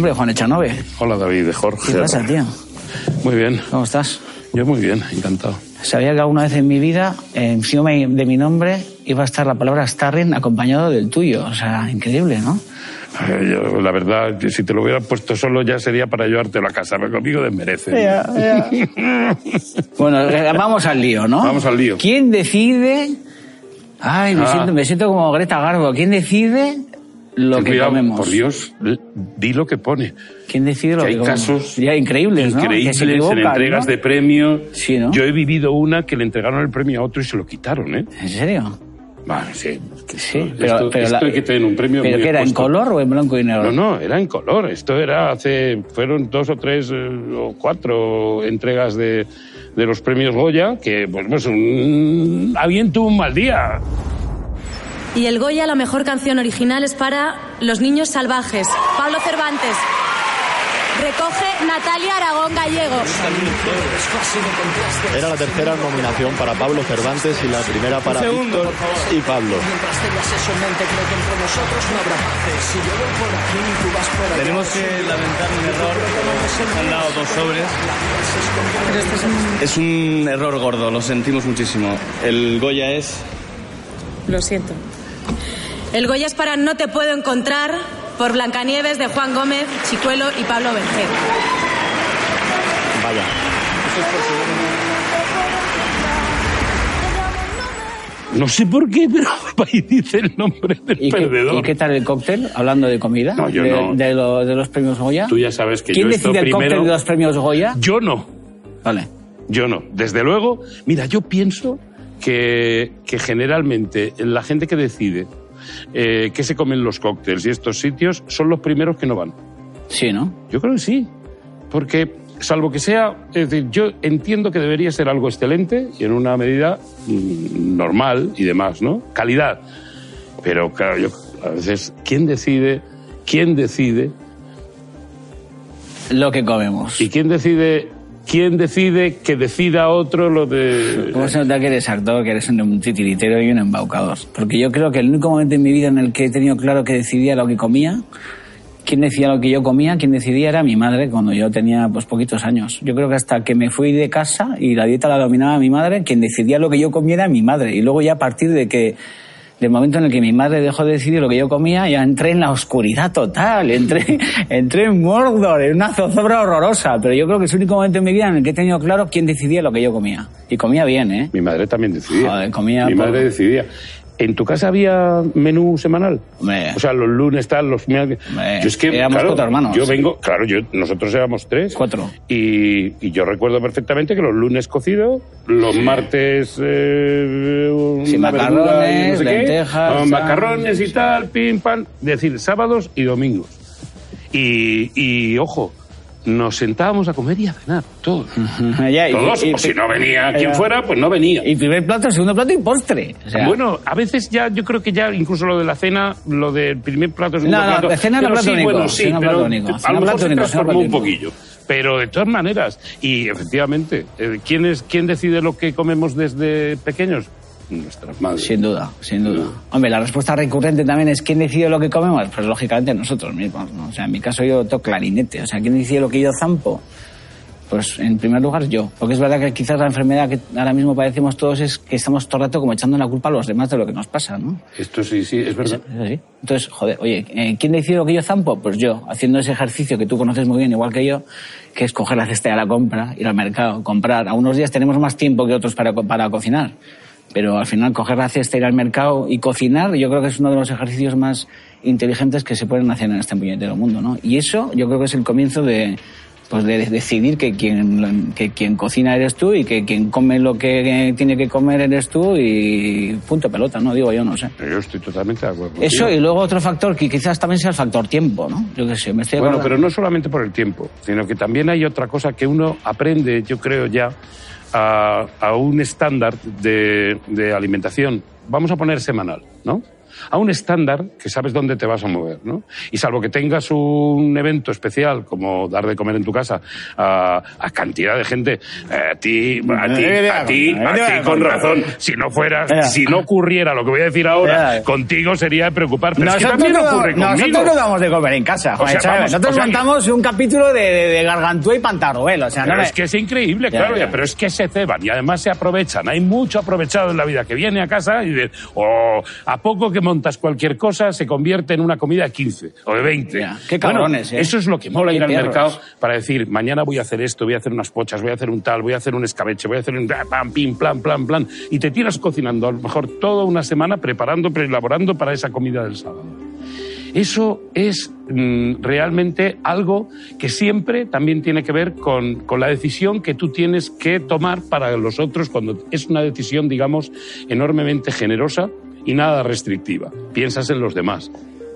Hombre, Juan Echanove. Hola David, de Jorge. ¿Qué pasa, tío? Muy bien. ¿Cómo estás? Yo muy bien, encantado. Sabía que alguna vez en mi vida, encima de mi nombre, iba a estar la palabra Starring acompañado del tuyo. O sea, increíble, ¿no? Yo, la verdad, si te lo hubiera puesto solo ya sería para llevarte a la casa, pero conmigo desmerece. bueno, eh, vamos al lío, ¿no? Vamos al lío. ¿Quién decide? Ay, me, Ah. siento, me siento como Greta Garbo. ¿Quién decide lo Ten que cuidado, comemos? Por Dios, di lo que pone. ¿Quién decide lo Que que, hay comemos? casos Ya, increíbles, ¿no? Que Increíbles se en entregas ¿no? de premio. Sí, ¿no? Yo he vivido una que le entregaron el premio a otro y se lo quitaron, ¿eh? ¿En serio? Vale, sí. Sí, pero, esto, pero esto la- hay que tener un premio ¿Pero qué era, en color o en blanco y negro? No, no, era en color. Esto era hace. Fueron dos o tres eh, o cuatro entregas de, de los premios Goya que, pues, pues un, alguien tuvo un mal día. Y el Goya, la mejor canción original es para Los Niños Salvajes. Pablo Cervantes. Recoge Natalia Aragón Gallego. Era la tercera nominación para Pablo Cervantes y la primera para Víctor y Pablo. Tenemos que lamentar un error. Nos han dado dos sobres. Es un error gordo, lo sentimos muchísimo. El Goya es. Lo siento. El Goya es para No te puedo encontrar por Blancanieves de Juan Gómez, Chicuelo y Pablo Berger. Vaya. No sé por qué, pero ahí dice el nombre del ¿Y qué, perdedor. y qué tal el cóctel? Hablando de comida. No, yo de, no. De, lo- de los premios Goya. Tú ya sabes que ¿Quién yo decide el primero- cóctel de los premios Goya? Yo no. Vale. Yo no. Desde luego, mira, yo pienso que, que generalmente la gente que decide eh, qué se comen los cócteles y estos sitios son los primeros que no van. Sí, ¿no? Yo creo que sí. Porque, salvo que sea, es decir, yo entiendo que debería ser algo excelente y en una medida mm, normal y demás, ¿no? Calidad. Pero, claro, yo a veces, ¿quién decide? ¿Quién decide? Lo que comemos. ¿Y quién decide? ¿Quién decide que decida otro lo de...? ¿Cómo se nota que eres actor, que eres un titiritero y un embaucador? Porque yo creo que el único momento en mi vida en el que he tenido claro que decidía lo que comía, quién decía lo que yo comía, quién decidía era mi madre cuando yo tenía pues poquitos años. Yo creo que hasta que me fui de casa y la dieta la dominaba mi madre, quien decidía lo que yo comía era mi madre. Y luego ya a partir de que del momento en el que mi madre dejó de decidir lo que yo comía, ya entré en la oscuridad total, entré, entré en Mordor, en una zozobra horrorosa. Pero yo creo que es el único momento en mi vida en el que he tenido claro quién decidía lo que yo comía. Y comía bien, ¿eh? Mi madre también decidía. Joder, comía Mi por- madre decidía. ¿En tu casa había menú semanal? O sea, los lunes tal, los miércoles. Hombre, Yo es que, éramos claro, cuatro hermanos. Yo vengo, claro, yo, nosotros éramos tres. Cuatro. Y, y yo recuerdo perfectamente que los lunes cocido, los martes eh, Sí, verdura y macarrones, no sé lentejas, macarrones y tal, pim, pam. Es decir, sábados y domingos. Y, y ojo, nos sentábamos a comer y a cenar, todos. Ya, y- Todos, y- o si no venía ya. quien fuera, pues no venía. Y primer plato, segundo plato y postre. O sea, Bueno, a veces ya, yo creo que ya incluso lo de la cena, lo del primer plato, segundo No, no, plato. de cena era plato sí, único, bueno, sí, pero plato único, a lo mejor se transformó un poquillo. Pero de todas maneras, y efectivamente, eh, ¿quién, es, ¿quién decide lo que comemos desde pequeños? Nuestras madres. Sin duda, sin duda. Hombre, la respuesta recurrente también es ¿quién decide lo que comemos? Pues lógicamente nosotros mismos, ¿no? O sea, en mi caso yo toco clarinete. O sea, ¿quién decide lo que yo zampo? Pues en primer lugar yo. Porque es verdad que quizás la enfermedad que ahora mismo padecemos todos es que estamos todo el rato como echando la culpa a los demás de lo que nos pasa, ¿no? Esto sí, sí, es verdad. Entonces, joder, oye, eh, ¿quién decide lo que yo zampo? Pues yo, haciendo ese ejercicio que tú conoces muy bien, igual que yo, que es coger la cesta de la compra, ir al mercado, comprar. A unos días tenemos más tiempo que otros para, para cocinar. Pero al final coger la cesta, ir al mercado y cocinar, yo creo que es uno de los ejercicios más inteligentes que se pueden hacer en este puñetero mundo, ¿no? Y eso yo creo que es el comienzo de, pues de decidir que quien, que quien cocina eres tú y que quien come lo que tiene que comer eres tú y punto pelota, ¿no? Digo yo, no sé. Yo estoy totalmente de acuerdo. Eso contigo. y luego otro factor que quizás también sea el factor tiempo, ¿no? Yo qué sé, me estoy Bueno, acordando- pero no solamente por el tiempo, sino que también hay otra cosa que uno aprende, yo creo ya, a, a un estándar de, de alimentación. Vamos a poner semanal, ¿no? A un estándar que sabes dónde te vas a mover, ¿no? Y salvo que tengas un evento especial como dar de comer en tu casa a, a cantidad de gente, eh, a ti, a ti, a ti, a ti con razón, si no fuera, si no ocurriera lo que voy a decir ahora, contigo sería preocupar, pero es que también ocurre conmigo. nosotros no damos de comer en casa, Juan sea, vamos, Nosotros o sea, montamos un capítulo de, de, de Gargantúa y Pantarruel. O sea, no me- es que es increíble, claro, ya. ya, pero es que se ceban y además se aprovechan. Hay mucho aprovechado en la vida que viene a casa y de, o a poco que montas cualquier cosa se convierte en una comida de 15 o de 20. Ya, qué cabrones, Bueno, ¿eh? Eso es lo que mola Qué ir al mercado para decir, mañana voy a hacer esto, voy a hacer unas pochas, voy a hacer un tal, voy a hacer un escabeche, voy a hacer un pam, pim, plan, plan, plan. Y te tiras cocinando a lo mejor toda una semana preparando, preelaborando para esa comida del sábado. Eso es mm, realmente algo que siempre también tiene que ver con, con la decisión que tú tienes que tomar para los otros cuando es una decisión, digamos, enormemente generosa y nada restrictiva. Piensas en los demás.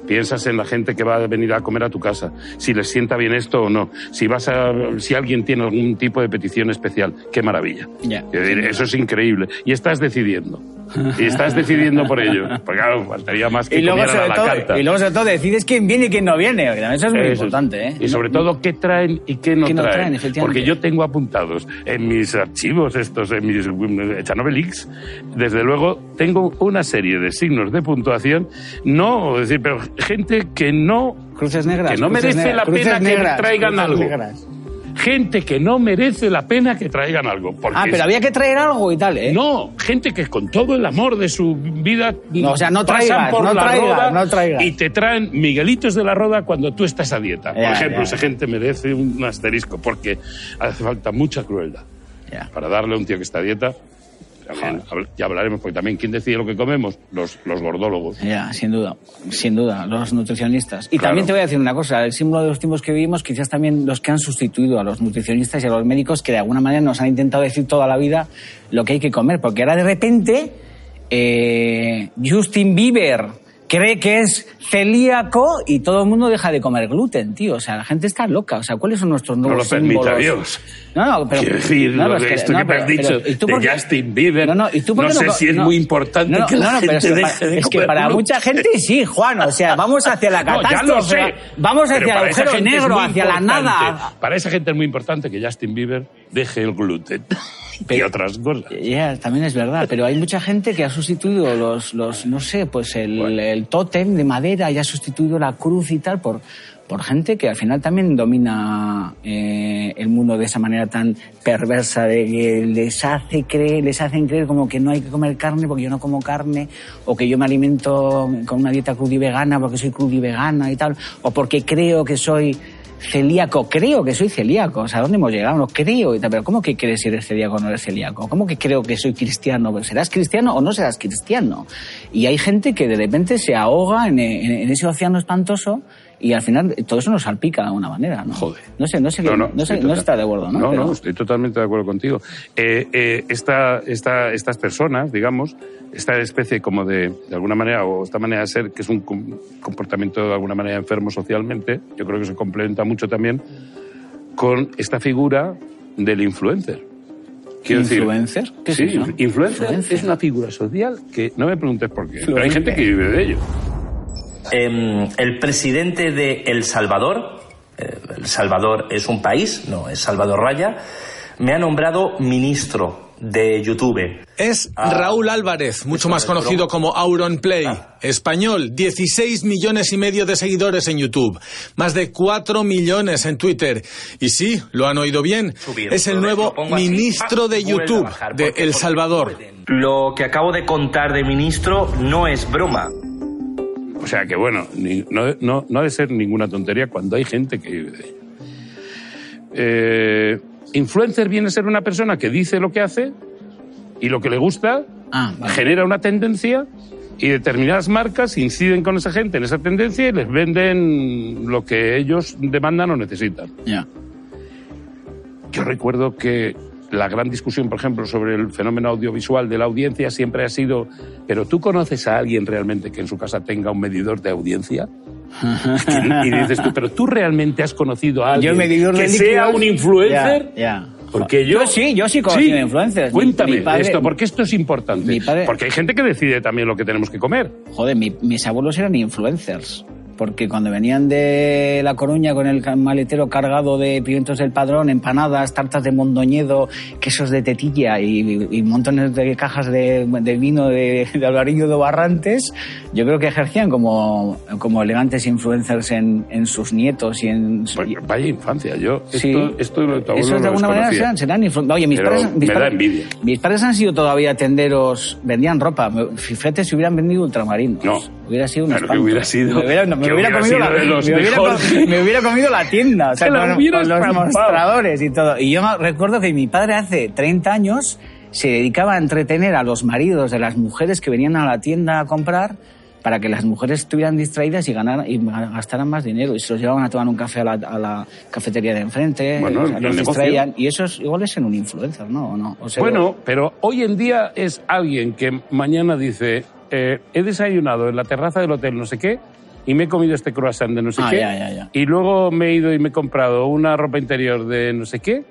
Piensas en la gente que va a venir a comer a tu casa, si les sienta bien esto o no, si vas a, si alguien tiene algún tipo de petición especial, qué maravilla. Eso es increíble. Y estás decidiendo. Y estás decidiendo por ello. Porque claro, faltaría más que y luego, sobre la todo, carta. y luego, sobre todo, decides quién viene y quién no viene. Eso es muy Eso importante, ¿eh? Y sobre todo, qué traen y qué no, ¿Qué no traen. Porque yo tengo apuntados en mis archivos estos, en mis mm, Echanovelix, desde luego, tengo una serie de signos de puntuación, no, es decir, pero gente que no... Cruces negras. Que no merece negras, la pena que traigan algo. negras. Gente que no merece la pena que traigan algo. Ah, pero había que traer algo y tal, ¿eh? no, gente que con todo el amor de su vida No, o sea, no traigas, por no la traigas, roda no traigas. y te traen Miguelitos de la Roda cuando tú estás a dieta. Por Ya, ejemplo, ya. esa gente merece un asterisco porque hace falta mucha crueldad Ya. para darle a un tío que está a dieta. También, habl- ya hablaremos, porque también, ¿quién decide lo que comemos? Los, los gordólogos. Ya, sin duda, sin duda, los nutricionistas. Y Claro. también te voy a decir una cosa, el símbolo de los tiempos que vivimos, quizás también los que han sustituido a los nutricionistas y a los médicos que de alguna manera nos han intentado decir toda la vida lo que hay que comer, porque ahora de repente eh, Justin Bieber cree que es celíaco y todo el mundo deja de comer gluten, tío. O sea, la gente está loca. O sea, ¿cuáles son nuestros No nuevos lo permita? Dios. No, no, pero... Quiero decir, no, lo de es esto que me pero- has dicho pero- ¿y tú de? Justin Bieber, No, no, ¿y tú por no sé si es muy importante que la gente es que deje para- de Es que comer para gluten. mucha gente sí, Juan. O sea, vamos hacia la No, ya catástrofe. lo sé. Vamos hacia el agujero negro, hacia la nada. Para esa gente es muy importante que Justin Bieber deje el gluten y otras cosas. Ya, también es verdad, pero hay mucha gente que ha sustituido los, los no sé, pues el, Bueno. el tótem de madera y ha sustituido la cruz y tal por, por gente que al final también domina eh, el mundo de esa manera tan perversa de que les hace creer, les hacen creer como que no hay que comer carne porque yo no como carne o que yo me alimento con una dieta crud y vegana porque soy crud y vegana y tal o porque creo que soy celíaco, creo que soy celíaco, o sea, ¿a dónde hemos llegado? No creo, pero ¿cómo que crees si eres celíaco o no eres celíaco? ¿Cómo que creo que soy cristiano? Pues, ¿Serás cristiano o no serás cristiano? Y hay gente que de repente se ahoga en ese océano espantoso y al final todo eso nos salpica de alguna manera, ¿no? Joder. No sé, no sé, no, sé, estoy no total- está de acuerdo, ¿no? No, Pero- no, estoy totalmente de acuerdo contigo. Eh, eh, esta, esta, estas personas, digamos, esta especie como de, de alguna manera, o esta manera de ser, que es un com- comportamiento de alguna manera enfermo socialmente, yo creo que se complementa mucho también con esta figura del influencer. Quiero decir- ¿Influencer? ¿Qué es sí, eso? influencer, Influencer. es una figura social que no me preguntes por qué, pero hay gente que vive de ello. Em, el presidente de El Salvador, eh, El Salvador es un país, no, es Salvador Raya, me ha nombrado ministro de YouTube. Es Ah, Raúl Álvarez, mucho más conocido como Auron Play. Ah. Español, 16 millones y medio de seguidores en YouTube, más de 4 millones en Twitter. Y sí, lo han oído bien, Subir, es el nuevo así, ministro de vuelve a YouTube bajar, de El Salvador. Lo que acabo de contar de ministro no es broma. O sea que bueno, no, no, no ha de ser ninguna tontería cuando hay gente que vive de ello. Eh, influencer viene a ser una persona que dice lo que hace y lo que le gusta, Ah, vale. genera una tendencia y determinadas marcas inciden con esa gente en esa tendencia y les venden lo que ellos demandan o necesitan. Ya. Yo recuerdo que la gran discusión, por ejemplo, sobre el fenómeno audiovisual de la audiencia siempre ha sido, pero ¿tú conoces a alguien realmente que en su casa tenga un medidor de audiencia? y dices tú, pero tú realmente has conocido a alguien Yo que sea un influencer? Ya, ya. Porque yo... Yo sí, yo sí conocí influencers. Mi- Cuéntame mi padre- esto, porque esto es importante. Mi padre- Porque hay gente que decide también lo que tenemos que comer. Joder, mi- mis abuelos eran influencers. Porque cuando venían de La Coruña con el maletero cargado de pimientos del padrón, empanadas, tartas de mondoñedo, quesos de tetilla y, y montones de cajas de, de vino de, de Alvarillo de Barrantes, yo creo que ejercían como, como elegantes influencers en, en sus nietos y en... Bueno, vaya infancia, yo esto, Sí. esto de Eso de no alguna manera serán, serán influ- Oye, mis Pero padres, mis me da padres- envidia. Mis padres han sido todavía tenderos, vendían ropa. Fíjate si hubieran vendido ultramarinos. No. Hubiera sido un Claro que hubiera sido- Me hubiera, no, me hubiera comido la, de los me hubiera mejores. co- me hubiera comido la tienda. O sea, con, con los mostradores y todo. Y yo recuerdo que mi padre hace 30 años se dedicaba a entretener a los maridos de las mujeres que venían a la tienda a comprar para que las mujeres estuvieran distraídas y, ganaran, y gastaran más dinero. Y se los llevaban a tomar un café a la, a la cafetería de enfrente, Bueno, o sea, los distraían. Y eso es, igual es en un influencer, ¿no? ¿O no? O sea, Bueno, pero hoy en día es alguien que mañana dice, eh, he desayunado en la terraza del hotel no sé qué y me he comido este croissant de no sé Ah, qué ya, ya, ya. y luego me he ido y me he comprado una ropa interior de no sé qué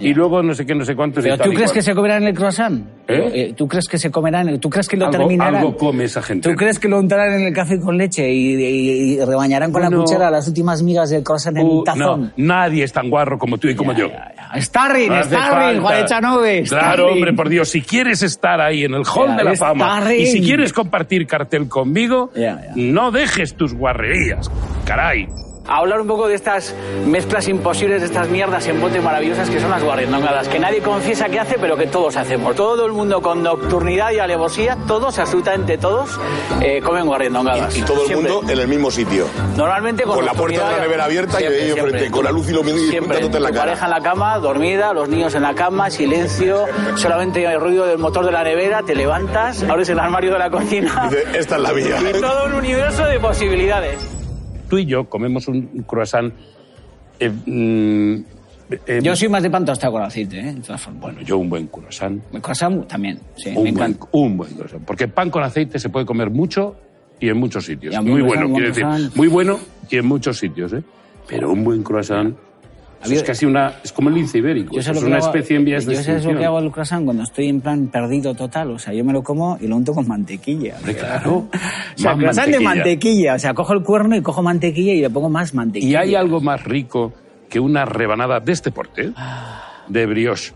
y luego no sé qué, no sé cuántos y ¿Pero tal tú y crees cual. que se comerán el croissant? ¿Eh? Eh, ¿Tú crees que se comerán? el- ¿Tú crees que lo algo, terminarán? algo come esa gente. ¿Tú crees que lo untarán en el café con leche y, y- y rebañarán con la cuchara las últimas migas del croissant en Uh, un tazón? no, nadie es tan guarro como tú y como yo. Starring, No Starring. Juan Echanove, Claro, hombre, por Dios, si quieres estar ahí en el hall Ya, de la fama Starring. y si quieres compartir cartel conmigo, Ya, ya. no dejes tus guarrerías. Caray. A hablar un poco de estas mezclas imposibles, de estas mierdas en bote maravillosas que son las guarrindongadas, que nadie confiesa que hace, pero que todos hacemos. Todo el mundo con nocturnidad y alevosía, todos, absolutamente todos, eh, comen guarrindongadas. Y todo el Siempre. mundo en el mismo sitio. Normalmente con, Con la puerta de la nevera abierta y siempre, ellos siempre. frente, con la luz iluminando y Siempre. pintándote en la cara. pareja en la cama, dormida, los niños en la cama, silencio, solamente el ruido del motor de la nevera, te levantas, abres el armario de la cocina esta es la vía. y todo un universo de posibilidades. Tú y yo comemos un croissant. eh, mm, eh, Yo soy más de pan tostado con aceite, ¿eh? de todas formas. Bueno, yo un buen croissant. El croissant también, sí, un, me buen, un buen croissant. Porque pan con aceite se puede comer mucho y en muchos sitios. Y Muy un bueno, croissant, quiero un decir. Muy bueno y en muchos sitios, ¿eh? Pero un buen croissant. Eso Había- es casi una. Es como el lince ibérico. Yo es una hago- especie en vías de Yo sé lo extinción. que hago el croissant cuando estoy en plan perdido total. O sea, yo me lo como y lo unto con mantequilla. Hombre, claro. O sea, croissant de mantequilla. mantequilla. O sea, cojo el cuerno y cojo mantequilla y le pongo más ¿Y mantequilla. hay algo más rico que una rebanada de este porte? De brioche.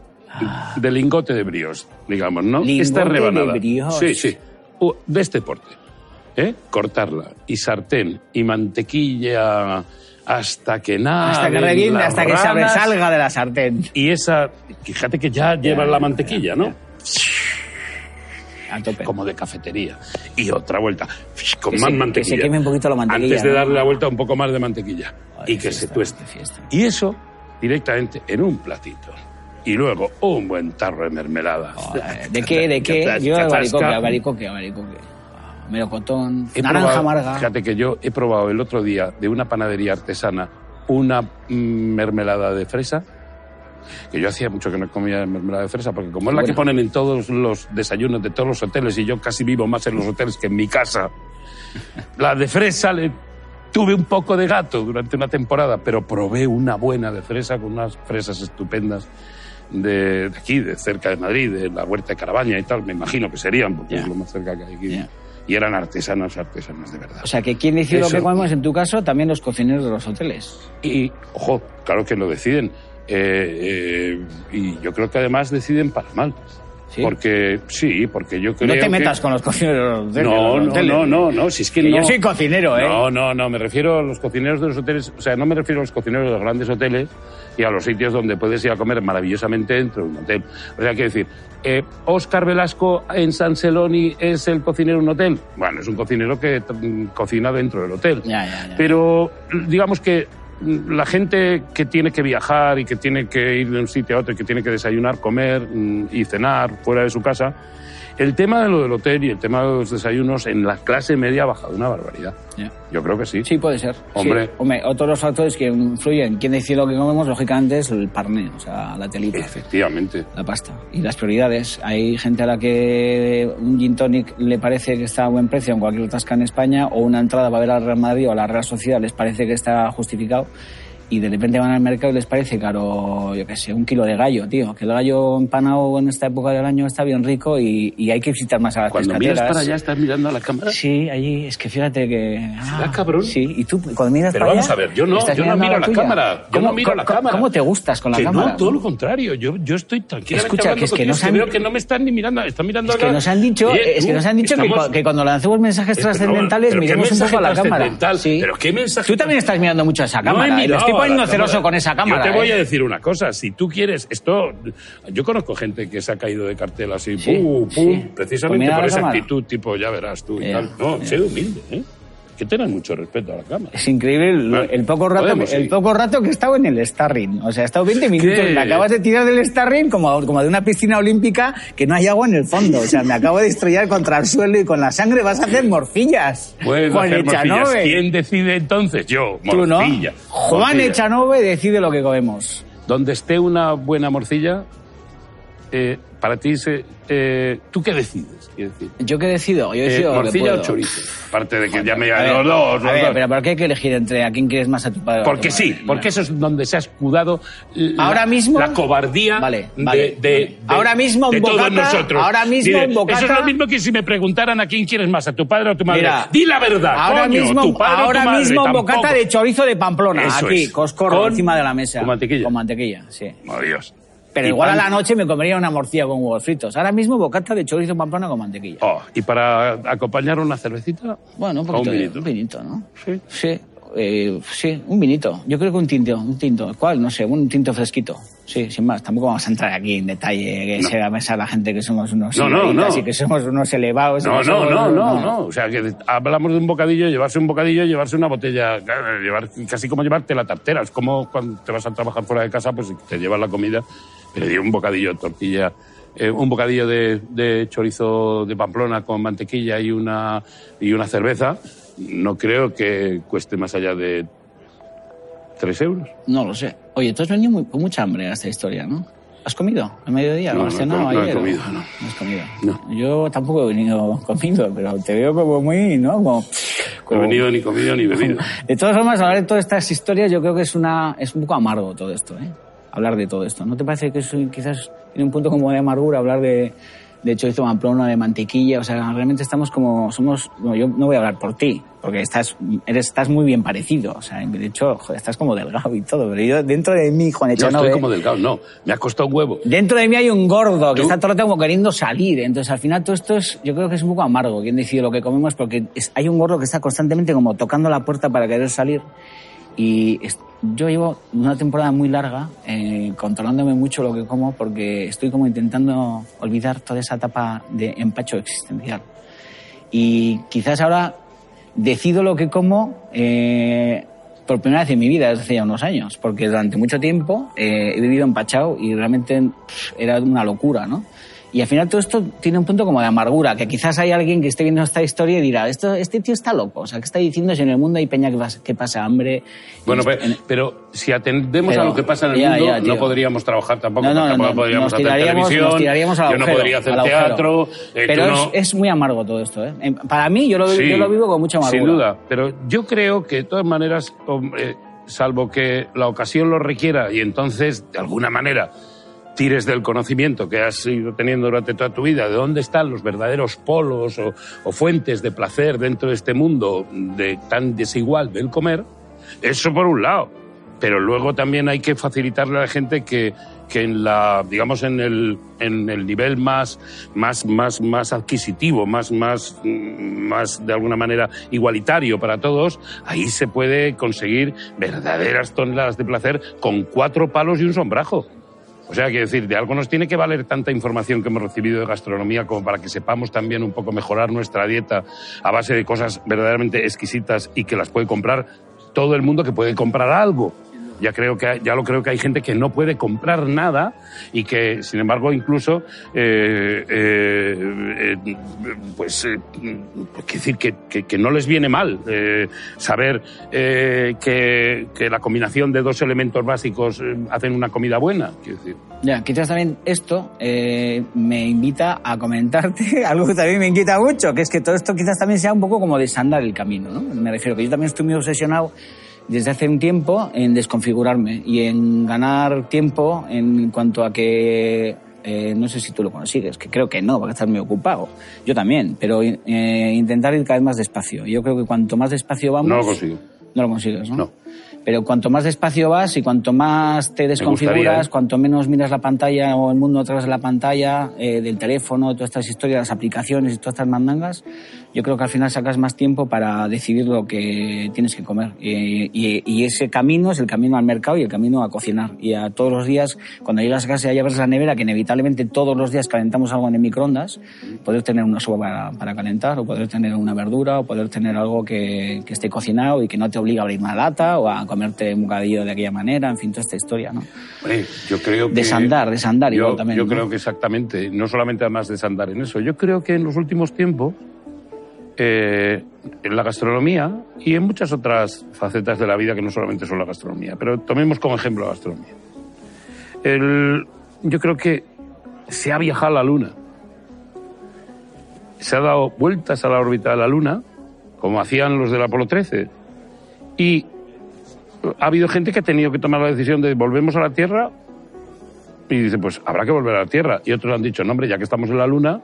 De lingote de brioche, digamos, ¿no? Lingote Esta de rebanada. brioche. Sí, sí. Uh, de este porte. ¿Eh? Cortarla. Y sartén. Y mantequilla hasta que nada. Hasta que reguinde, hasta que se sobresalga de la sartén. Y esa, fíjate que ya lleva la mantequilla, ¿no? A tope. Como de cafetería. Y otra vuelta, con Que más se- que mantequilla. se queme un poquito la mantequilla, Antes de ¿no? darle la vuelta, un poco más de mantequilla. Ay, y que fiesta, se tueste. Y eso directamente en un platito. Y luego un buen tarro de mermelada. ¿De qué? ¿De qué? Yo albaricoque, albaricoque, albaricoque. Melocotón, He naranja probado- amarga. Fíjate que yo he probado el otro día de una panadería artesana una mermelada de fresa. Que yo hacía mucho que no comía mermelada de fresa, porque como es la que Bueno. ponen en todos los desayunos de todos los hoteles, y yo casi vivo más en los hoteles que en mi casa, la de fresa le tuve un poco de gato durante una temporada, pero probé una buena de fresa con unas fresas estupendas de, de aquí, de cerca de Madrid, de la huerta de Carabaña y tal, me imagino que serían, porque Ya. es lo más cerca que hay aquí. Ya. Y eran artesanos, artesanos de verdad. O sea, que quien decide lo que comemos, en tu caso, también los cocineros de los hoteles. Y, ojo, claro que lo deciden. Eh, eh, y yo creo que además deciden para mal. ¿Sí? Porque, sí, porque yo creo No te que- metas con los cocineros de los hoteles. No, los no, hoteles. no, no, no, si es que, Que no. yo soy cocinero, ¿eh? No, no, no, me refiero a los cocineros de los hoteles, o sea, no me refiero a los cocineros de los grandes hoteles y a los sitios donde puedes ir a comer maravillosamente dentro de un hotel. O sea, quiero decir, eh, ¿Oscar Velasco en San Celoni es el cocinero de un hotel? Bueno, es un cocinero que mm, cocina dentro del hotel. Ya, ya, ya. Pero digamos que la gente que tiene que viajar y que tiene que ir de un sitio a otro y que tiene que desayunar, comer mm, y cenar fuera de su casa, el tema de lo del hotel y el tema de los desayunos en la clase media ha bajado una barbaridad. Yo creo que sí. Sí, puede ser. Hombre. Sí. Hombre, otro de los factores que influyen en quién decide lo que comemos, lógicamente, es el parné, o sea, la telita. Efectivamente. La pasta. Y las prioridades. Hay gente a la que un gin tonic le parece que está a buen precio en cualquier tasca en España, o una entrada para ver al Real Madrid o a la Real Sociedad les parece que está justificado. Y de repente van al mercado y les parece caro, yo qué sé, un kilo de gallo, tío. Que el gallo empanado en esta época del año está bien rico y, y hay que visitar más a las Cuando miras para allá, estás mirando a la cámara. Sí, allí, es que fíjate que... ¿Será cabrón? Sí, y tú cuando miras Pero para vamos allá, a ver, yo no, yo no mirando a miro la cámara. Yo ¿Cómo- no miro la cómo- cámara. ¿Cómo te gustas con la que cámara? No, todo lo contrario. Yo, yo estoy tranquilamente Escucha, que es que contigo, nos han- veo que no me están ni mirando, están mirando Es que nos han dicho, Oye, es que nos han dicho que, estamos- cu- que cuando lancemos mensajes Eh, trascendentales pero ¿qué miremos un poco a la cámara. Sí. ¿Pero qué mensaje Tú también estás mirando mucho a esa cámara. ¿Eh? Poniendo celoso con esa cámara. Yo te voy ¿eh? a decir una cosa. Si tú quieres, esto. Yo conozco gente que se ha caído de cartel así, Sí, pum, pum, sí. precisamente Pues por esa cámara. actitud, tipo, ya verás tú y tal. No, sé humilde, ¿eh? Que tengan mucho respeto a la cámara. Es increíble el, Bueno, el poco rato, podemos el poco rato que he estado en el Starring. O sea, he estado 20 minutos. ¿Qué? Me acabas de tirar del Starring como, como de una piscina olímpica que no hay agua en el fondo. O sea, me acabo de estrellar contra el suelo y con la sangre vas a hacer morcillas. Puedes Juan hacer morcillas. ¿Quién decide entonces? Yo, Tú no. morcilla. Juan morcilla. Echanove decide lo que comemos. Donde esté una buena morcilla, eh, para ti, se, eh, ¿tú qué decides? Decir. ¿Yo qué decido? Yo Eh, decido ¿Morcilla o chorizo? Aparte de que ya me ver, los dos. a los ver, dos. pero ¿por qué hay que elegir entre a quién quieres más a tu padre o a tu Porque sí, madre? porque eso es donde se ha escudado la, Ahora mismo- la cobardía Vale, de, vale, de- vale. de- Ahora mismo de todos bocata- nosotros. ahora mismo Dile, un bocata- Eso es lo mismo que si me preguntaran a quién quieres más, a tu padre o a tu madre. Mira, Di la verdad, Ahora coño, mismo, tu padre o tu ahora madre, mismo tampoco. bocata de chorizo de Pamplona, Eso aquí, es. coscorro, Con- encima de la mesa. con mantequilla. Con mantequilla, sí. Dios. Pero igual pan- a la noche me comería una morcilla con huevos fritos. Ahora mismo bocata de chorizo Pamplona con mantequilla. Oh, y para acompañar una cervecita, Bueno, un poquito un vinito. un vinito, ¿no? Sí. Sí, eh, sí, un vinito. Yo creo que un tinto, un tinto. ¿Cuál? No sé, un tinto fresquito. Sí, sin más. Tampoco vamos a entrar aquí en detalle, que No. se mesa la gente que somos unos No, no, y que somos unos elevados. No, no, no, no, no. O sea, que hablamos de un bocadillo, llevarse un bocadillo, llevarse una botella, llevar, casi como llevarte la tartera. Es como cuando te vas a trabajar fuera de casa, pues te llevas la comida, di un bocadillo de tortilla, eh, un bocadillo de, de chorizo de Pamplona con mantequilla y una, y una cerveza, no creo que cueste más allá de tres euros. No lo sé. Oye, tú has venido muy- con mucha hambre a esta historia, ¿no? ¿Has comido al mediodía? No, ¿Lo has no com- no he comido, no. No has comido. No. Yo tampoco he venido comido, pero te veo como muy, ¿no? Como, No he venido ni comido ni bebido. De todas formas, hablar de todas estas historias yo creo que es una es un poco amargo todo esto, ¿eh? Hablar de todo esto. ¿No te parece que es un- quizás tiene un punto como de amargura hablar de, de chorizo pamplona, de mantequilla? O sea, realmente estamos como... somos bueno, Yo no voy a hablar por ti, porque estás, eres, estás muy bien parecido. O sea, de hecho, joder, estás como delgado y todo. Pero yo, dentro de mí, Juan Yo estoy como delgado, no. Me ha costado un huevo. Dentro de mí hay un gordo que ¿Tú? está todo el rato como queriendo salir. Entonces, al final, todo esto es, yo creo que es un poco amargo. ¿Quién decide lo que comemos? Porque es- hay un gordo que está constantemente como tocando la puerta para querer salir. Y yo llevo una temporada muy larga eh, controlándome mucho lo que como porque estoy como intentando olvidar toda esa etapa de empacho existencial. Y quizás ahora decido lo que como eh, por primera vez en mi vida desde hace ya unos años, porque durante mucho tiempo eh, he vivido empachado y realmente pff, era una locura, ¿no? Y al final todo esto tiene un punto como de amargura, que quizás hay alguien que esté viendo esta historia y dirá, esto, este tío está loco, o sea, ¿qué está diciendo si en el mundo hay peña que, pasa hambre? Bueno, en- pero si atendemos Pero- a lo que pasa en el ya, mundo, ya, no podríamos trabajar tampoco. No, no, tampoco no, podríamos hacer televisión. nos al yo no agujero, podría hacer agujero. teatro. eh, Pero es, muy amargo todo esto, ¿eh? Para mí, yo lo, Sí, yo lo vivo con mucha amargura. Sin duda, pero yo creo que de todas maneras, hombre, salvo que la ocasión lo requiera y entonces, de alguna manera, tires del conocimiento que has ido teniendo durante toda tu vida, de dónde están los verdaderos polos o, o fuentes de placer dentro de este mundo de, tan desigual del comer, eso por un lado. Pero luego también hay que facilitarle a la gente que, que en la, digamos, en el, en el nivel más, más, más, más adquisitivo, más, más, más de alguna manera igualitario para todos, ahí se puede conseguir verdaderas toneladas de placer con cuatro palos y un sombrajo. O sea, quiero decir, de algo nos tiene que valer tanta información que hemos recibido de gastronomía como para que sepamos también un poco mejorar nuestra dieta a base de cosas verdaderamente exquisitas y que las puede comprar todo el mundo que puede comprar algo. Ya creo que ya lo creo que hay gente que no puede comprar nada y que, sin embargo, incluso, eh, eh, eh, pues, pues, decir que, que- no les viene mal saber que, que la combinación de dos elementos básicos hacen una comida buena. Decir. Ya, quizás también esto me invita a comentarte algo que también me inquieta mucho, que es que todo esto quizás también sea un poco como desandar el camino, ¿no? Me refiero que yo también estoy muy obsesionado desde hace un tiempo en desconfigurarme y en ganar tiempo en cuanto a que eh, no sé si tú lo consigues, que creo que no, porque estás muy ocupado. Yo también, pero eh, intentar ir cada vez más despacio. Yo creo que cuanto más despacio vamos... No lo consigo. No lo consigues, ¿no? No. Pero cuanto más despacio vas y cuanto más te desconfiguras, ¿eh? cuanto menos miras la pantalla o el mundo atrás de la pantalla, eh, del teléfono, todas estas historias, las aplicaciones y todas estas mandangas, yo creo que al final sacas más tiempo para decidir lo que tienes que comer. Y, y- y ese camino es el camino al mercado y el camino a cocinar. Y a todos los días, cuando llegas a casa y abres la nevera, que inevitablemente todos los días calentamos algo en el microondas, poder tener una sopa para, para calentar, o poder tener una verdura, o poder tener algo que, que esté cocinado y que no te obliga a abrir una lata o a comerte un bocadillo de aquella manera, en fin, toda esta historia, ¿no? Hombre, yo creo que... Desandar, desandar yo, igual también, Yo ¿no? creo que exactamente, no solamente además desandar en eso, yo creo que en los últimos tiempos, eh, en la gastronomía y en muchas otras facetas de la vida que no solamente son la gastronomía, pero tomemos como ejemplo la gastronomía. El- yo creo que se ha viajado a la Luna. Se ha dado vueltas a la órbita de la Luna, como hacían los del Apolo 13. Y ha habido gente que ha tenido que tomar la decisión de volvemos a la Tierra y dice, pues habrá que volver a la Tierra. Y otros han dicho, no, hombre, ya que estamos en la Luna,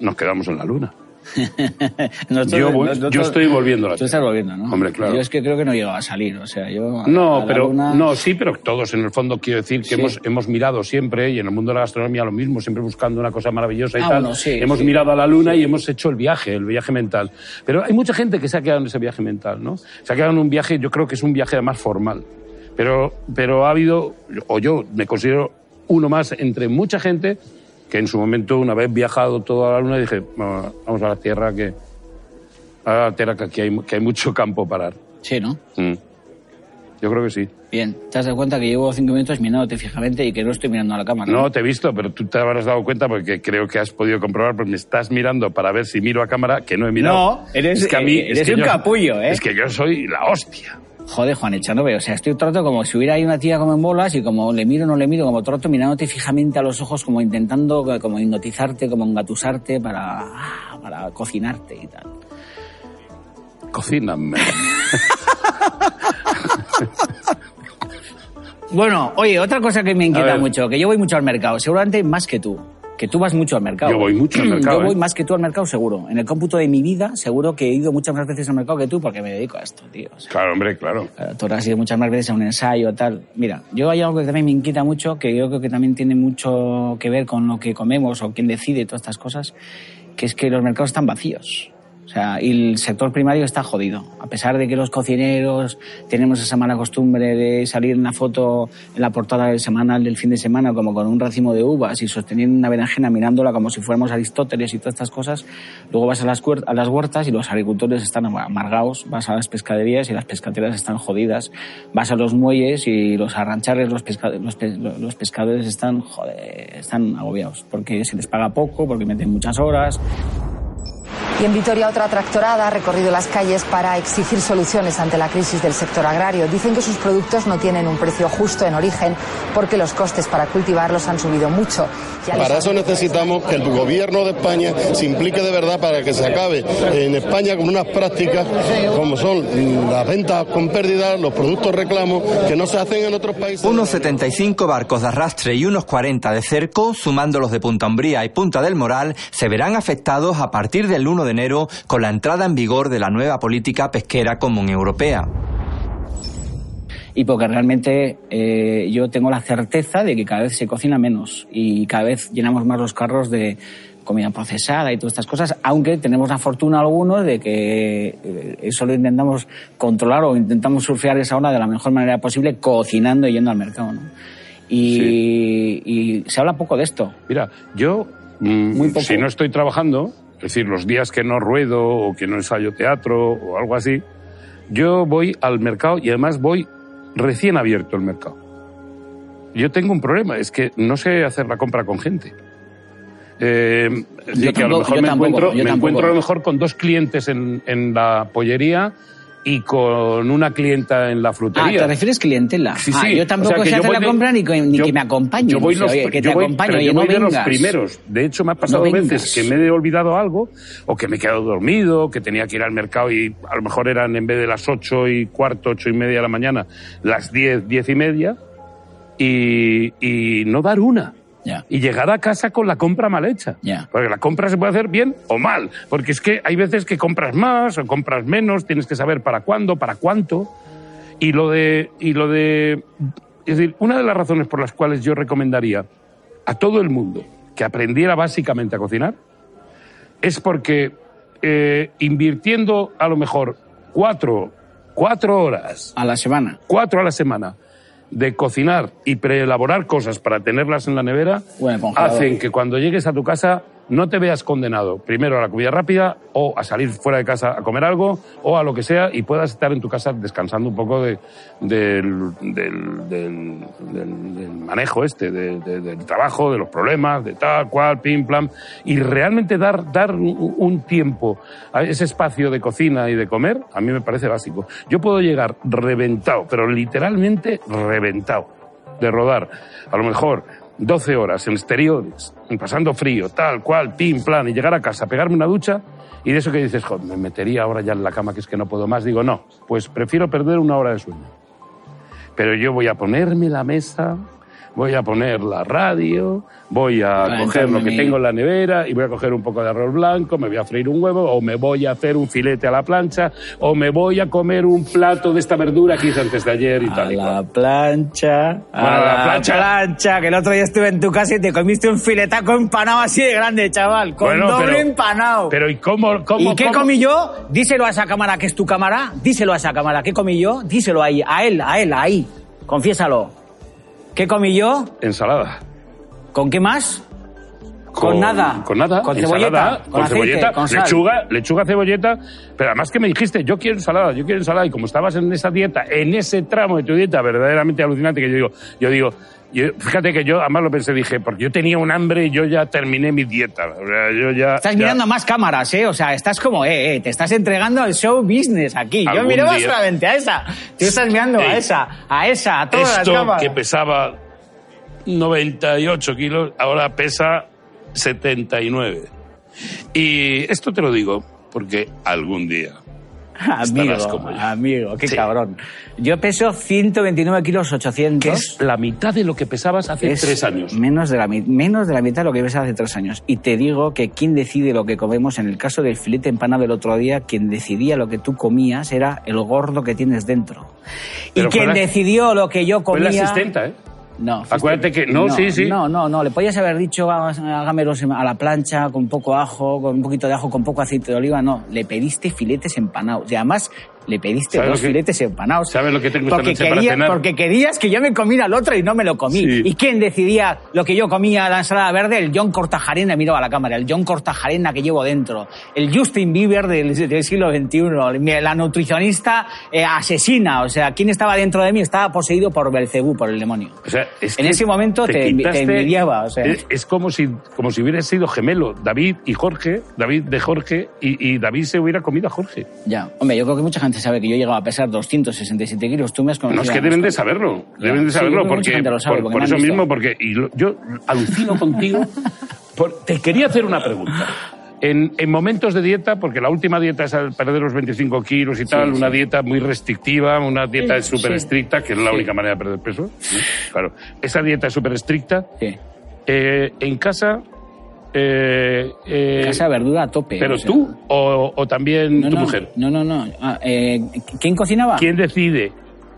nos quedamos en la Luna. Yo voy- nosotros- yo estoy volviendo a la Tú estás volviendo, ¿no? Hombre, claro. Yo es que creo que no llegaba a salir, o sea, yo... a- No, a pero luna- no, sí, pero todos en el fondo quiero decir que Sí. hemos, hemos mirado siempre, y en el mundo de la gastronomía lo mismo, siempre buscando una cosa maravillosa y Ah, tal. bueno, sí, hemos sí. mirado a la luna y hemos hecho el viaje, el viaje mental. Pero hay mucha gente que se ha quedado en ese viaje mental, ¿no? Se ha quedado en un viaje, yo creo que es un viaje además formal. Pero, pero ha habido, o yo me considero uno más entre mucha gente que en su momento, una vez viajado toda la luna, dije, "Bueno, vamos a la Tierra que, a la Tierra que aquí hay, que hay mucho campo para. Sí, ¿no? Mm. Yo creo que sí. Bien, te has dado cuenta que llevo cinco minutos mirándote fijamente y que no estoy mirando a la cámara. No, te he visto, pero tú te habrás dado cuenta porque creo que has podido comprobar, porque me estás mirando para ver si miro a cámara, que no he mirado. No, eres- es que a mí, eres es que un yo- capullo, ¿eh? Es que yo soy la hostia. Joder, Juan, echándome. O sea, estoy trato como si hubiera ahí una tía como en bolas y como le miro o no le miro, como trato mirándote fijamente a los ojos, como intentando como hipnotizarte, como engatusarte para, para cocinarte y tal. Cocíname. Bueno, oye, otra cosa que me inquieta mucho, que yo voy mucho al mercado, seguramente más que tú. Que tú vas mucho al mercado. Yo voy mucho al mercado, Yo voy ¿eh? más que tú al mercado, seguro. En el cómputo de mi vida, seguro que he ido muchas más veces al mercado que tú porque me dedico a esto, tío. O sea, Claro, hombre, claro. Eh, Tú has ido muchas más veces a un ensayo, tal. Mira, yo hay algo que también me inquieta mucho, que yo creo que también tiene mucho que ver con lo que comemos o quién decide todas estas cosas, que es que los mercados están vacíos. O sea, y el sector primario está jodido. A pesar de que los cocineros tenemos esa mala costumbre de salir en la foto en la portada del semanal del fin de semana como con un racimo de uvas y sosteniendo una berenjena mirándola como si fuéramos Aristóteles y todas estas cosas, luego vas a las, a las huertas y los agricultores están amargados, vas a las pescaderías y las pescaderas están jodidas, vas a los muelles y los arranchares, los, pesca- los, pe- los pescadores están, joder, están agobiados porque se les paga poco, porque meten muchas horas, Y en Vitoria otra tractorada ha recorrido las calles para exigir soluciones ante la crisis del sector agrario. Dicen que sus productos no tienen un precio justo en origen porque los costes para cultivarlos han subido mucho. Ya Para eso necesitamos que el gobierno de España se implique de verdad para que se acabe en España con unas prácticas como son las ventas con pérdida, los productos reclamos que no se hacen en otros países. Unos 75 barcos de arrastre y unos 40 de cerco, sumando los de Punta Umbría y Punta del Moral, se verán afectados a partir del 1 de enero con la entrada en vigor de la nueva política pesquera común europea. y porque realmente eh, yo tengo la certeza de que cada vez se cocina menos y cada vez llenamos más los carros de comida procesada y todas estas cosas, aunque tenemos la fortuna algunos de que eh, eso lo intentamos controlar o intentamos surfear esa ola de la mejor manera posible cocinando y yendo al mercado. ¿no? Y, y se habla poco de esto. Mira, yo, mm, Muy poco. si no estoy trabajando, es decir, los días que no ruedo o que no ensayo teatro o algo así, yo voy al mercado y además voy recién abierto el mercado. Yo tengo un problema, es que no sé hacer la compra con gente. Eh, Yo que a lo mejor me, tampoco, encuentro, me encuentro a lo mejor con dos clientes en, en la pollería y con una clienta en la Ah, frutería. ¿te refieres clientela? Sí, Ah, sí. yo tampoco O sea, que se yo hace la de- compra ni, que- ni yo- que me acompañe. Yo voy, los, Oye, que te voy- oye, yo no voy de los primeros. De hecho, me ha pasado No veces que me he olvidado algo, o que me he quedado dormido, que tenía que ir al mercado y a lo mejor eran en vez de las ocho y cuarto, ocho y media de la mañana, las diez, diez y media, y, y no dar una. Y llegar a casa con la compra mal hecha. Ya. Porque la compra se puede hacer bien o mal. Porque es que hay veces que compras más o compras menos, tienes que saber para cuándo, para cuánto. Y lo de. Y lo de es decir, una de las razones por las cuales yo recomendaría a todo el mundo que aprendiera básicamente a cocinar es porque eh, invirtiendo a lo mejor cuatro, cuatro horas A la semana. cuatro a la semana de cocinar y preelaborar cosas para tenerlas en la nevera Bueno, hacen que cuando llegues a tu casa no te veas condenado primero a la comida rápida o a salir fuera de casa a comer algo o a lo que sea y puedas estar en tu casa descansando un poco de, del, del, del- del- manejo este, de- de- del trabajo, de los problemas, de tal, cual, pim, plam, y realmente dar, dar un, un tiempo a ese espacio de cocina y de comer, a mí me parece básico. Yo puedo llegar reventado, pero literalmente reventado, de rodar, a lo mejor 12 horas en exteriores, pasando frío, tal cual, pim, plan, y llegar a casa, pegarme una ducha, y de eso que dices, joder, me metería ahora ya en la cama, que es que no puedo más, digo, no, pues prefiero perder una hora de sueño. Pero yo voy a ponerme la mesa, voy a poner la radio, voy a coger lo que tengo en la nevera y voy a coger un poco de arroz blanco, me voy a freír un huevo, o me voy a hacer un filete a la plancha, o me voy a comer un plato de esta verdura que hice antes de ayer y A tal. y la plancha, a Bueno, la, la plancha. plancha. que el otro día estuve en tu casa y te comiste un filetaco empanado así de grande, chaval, con Bueno, doble pero- empanado. Pero ¿y cómo? cómo ¿Y qué cómo? comí yo? Díselo a esa cámara que es tu cámara. Díselo a esa cámara. ¿Qué comí yo? Díselo ahí, a él, a él, ahí. Confiésalo. ¿Qué comí yo? Ensalada. ¿Con qué más? Con, nada. Con nada. Con ensalada, cebolleta. Con, Con, aceite, cebolleta, con lechuga, lechuga, cebolleta. Pero además que me dijiste, yo quiero ensalada, yo quiero ensalada. Y como estabas en esa dieta, en ese tramo de tu dieta verdaderamente alucinante, que yo digo, yo digo, yo- fíjate que yo además lo pensé, dije, porque yo tenía un hambre y yo ya terminé mi dieta. O sea, yo ya. Estás ya- mirando más cámaras, ¿eh? O sea, estás como, eh, eh, te estás entregando al show business aquí. Yo miraba día. solamente a esa. Tú estás mirando a esa, a esa, a todas las Esto cámaras. que pesaba 98 kilos, ahora pesa 79. Y esto te lo digo porque algún día Amigo, como yo. amigo, qué Sí. cabrón. Yo peso 129 kilos 800. que es la mitad de lo que pesabas hace Es tres años. Menos de, la, menos de la mitad de lo que pesaba hace tres años. Y te digo que quien decide lo que comemos, en el caso del filete empanado del otro día, quien decidía lo que tú comías era el gordo que tienes dentro. Pero y quien fue la- decidió lo que yo Fue comía... la asistenta, ¿eh? No. Acuérdate que- no, sí, sí. No, no, no. Le podías haber dicho, "Há- hágamelos a la plancha, con poco ajo, con un poquito de ajo, con poco aceite de oliva. No, le pediste filetes empanados. Y además, le pediste ¿Sabes dos que- filetes empanados. ¿Sabes lo que tengo esta porque noche para quería- cenar? Porque querías que yo me comiera el otro y no me lo comí. Sí. ¿Y quién decidía lo que yo comía, la ensalada verde? El John Cortajarena, miro a la cámara, el John Cortajarena que llevo dentro. El Justin Bieber del, del siglo XXI. La nutricionista eh, asesina. O sea, ¿quién estaba dentro de mí? Estaba poseído por Belcebú, por el demonio. O sea, es En ese momento te envi- te envidiaba, o sea. Es, es como si como si hubieras sido gemelo, David y Jorge, David de Jorge, y, y David se hubiera comido a Jorge. Ya, hombre, yo creo que mucha gente sabe que yo llegaba a pesar 267 kilos. Tú me has No, conocido. es que deben de saberlo, deben de sí, saberlo, mucha porque, gente lo sabe, por, porque por eso visto. mismo, porque y lo- yo alucino contigo. por- te quería hacer una pregunta. En, en momentos de dieta, porque la última dieta es al perder los 25 kilos y tal, Sí, una sí. dieta muy restrictiva, una dieta Sí, súper sí. estricta, que es la Sí. única manera de perder peso. ¿no? Claro, esa dieta es súper estricta. Sí. Eh, en casa. Eh, eh, Casa verdura a tope. ¿Pero o sea. tú o, o también No, tu no, mujer? No, no, no. Ah, eh, ¿Quién cocinaba? ¿Quién decide?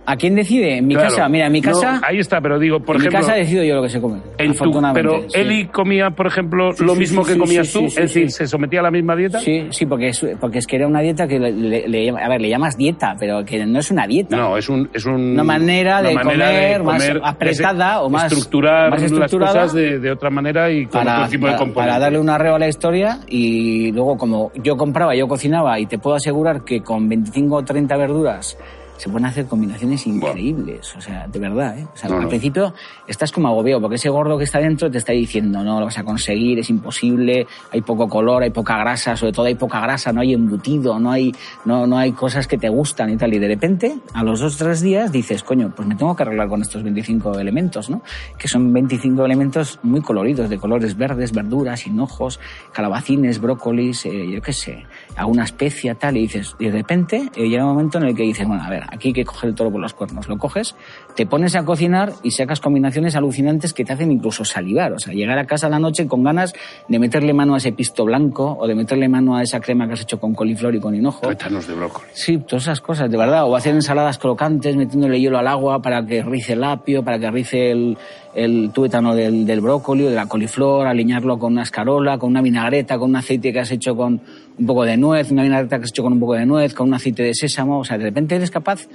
¿A quién decide? En mi Claro. casa. Mira, en mi No, casa. ahí está, pero digo, por en ejemplo. mi casa decido yo lo que se come. en tu- pero sí. Eli comía, por ejemplo, Sí, lo sí, mismo que comías tú, es decir, se sometía a la misma dieta. Sí, sí, porque es, porque es que era una dieta que le, le- a ver, le llamas dieta, pero que no es una dieta. No, es un, es un Una manera de comer más apretada o más- estructurar más las cosas de, de otra manera y con para, otro tipo de componentes. para darle un arreo a la historia y luego como yo compraba, yo cocinaba y te puedo asegurar que con 25 o 30 verduras se pueden hacer combinaciones increíbles. O sea, de verdad, ¿eh? O sea, No, al no. principio estás como agobiado, porque ese gordo que está dentro te está diciendo, no lo vas a conseguir, es imposible, hay poco color, hay poca grasa, sobre todo hay poca grasa, no hay embutido, no hay, no, no hay cosas que te gustan y tal. Y de repente, a los dos o tres días, dices, coño, pues me tengo que arreglar con estos 25 elementos, ¿no? Que son 25 elementos muy coloridos, de colores verdes, verduras, hinojos, calabacines, brócolis, eh, yo qué sé, alguna especia, tal, y dices, y de repente eh, llega un momento en el que dices, bueno, a ver, aquí hay que coger el toro por los cuernos. Lo coges, te pones a cocinar y sacas combinaciones alucinantes que te hacen incluso salivar. O sea, llegar a casa a la noche con ganas de meterle mano a ese pisto blanco o de meterle mano a esa crema que has hecho con coliflor y con hinojo. Tuétanos de brócoli. Sí, todas esas cosas, de verdad. O hacer ensaladas crocantes metiéndole hielo al agua para que rice el apio, para que rice el, el tuétano del, del brócoli o de la coliflor, aliñarlo con una escarola, con una vinagreta, con un aceite que has hecho con un poco de nuez, una vinagreta que has hecho con un poco de nuez, con un aceite de sésamo. O sea, de repente eres capaz,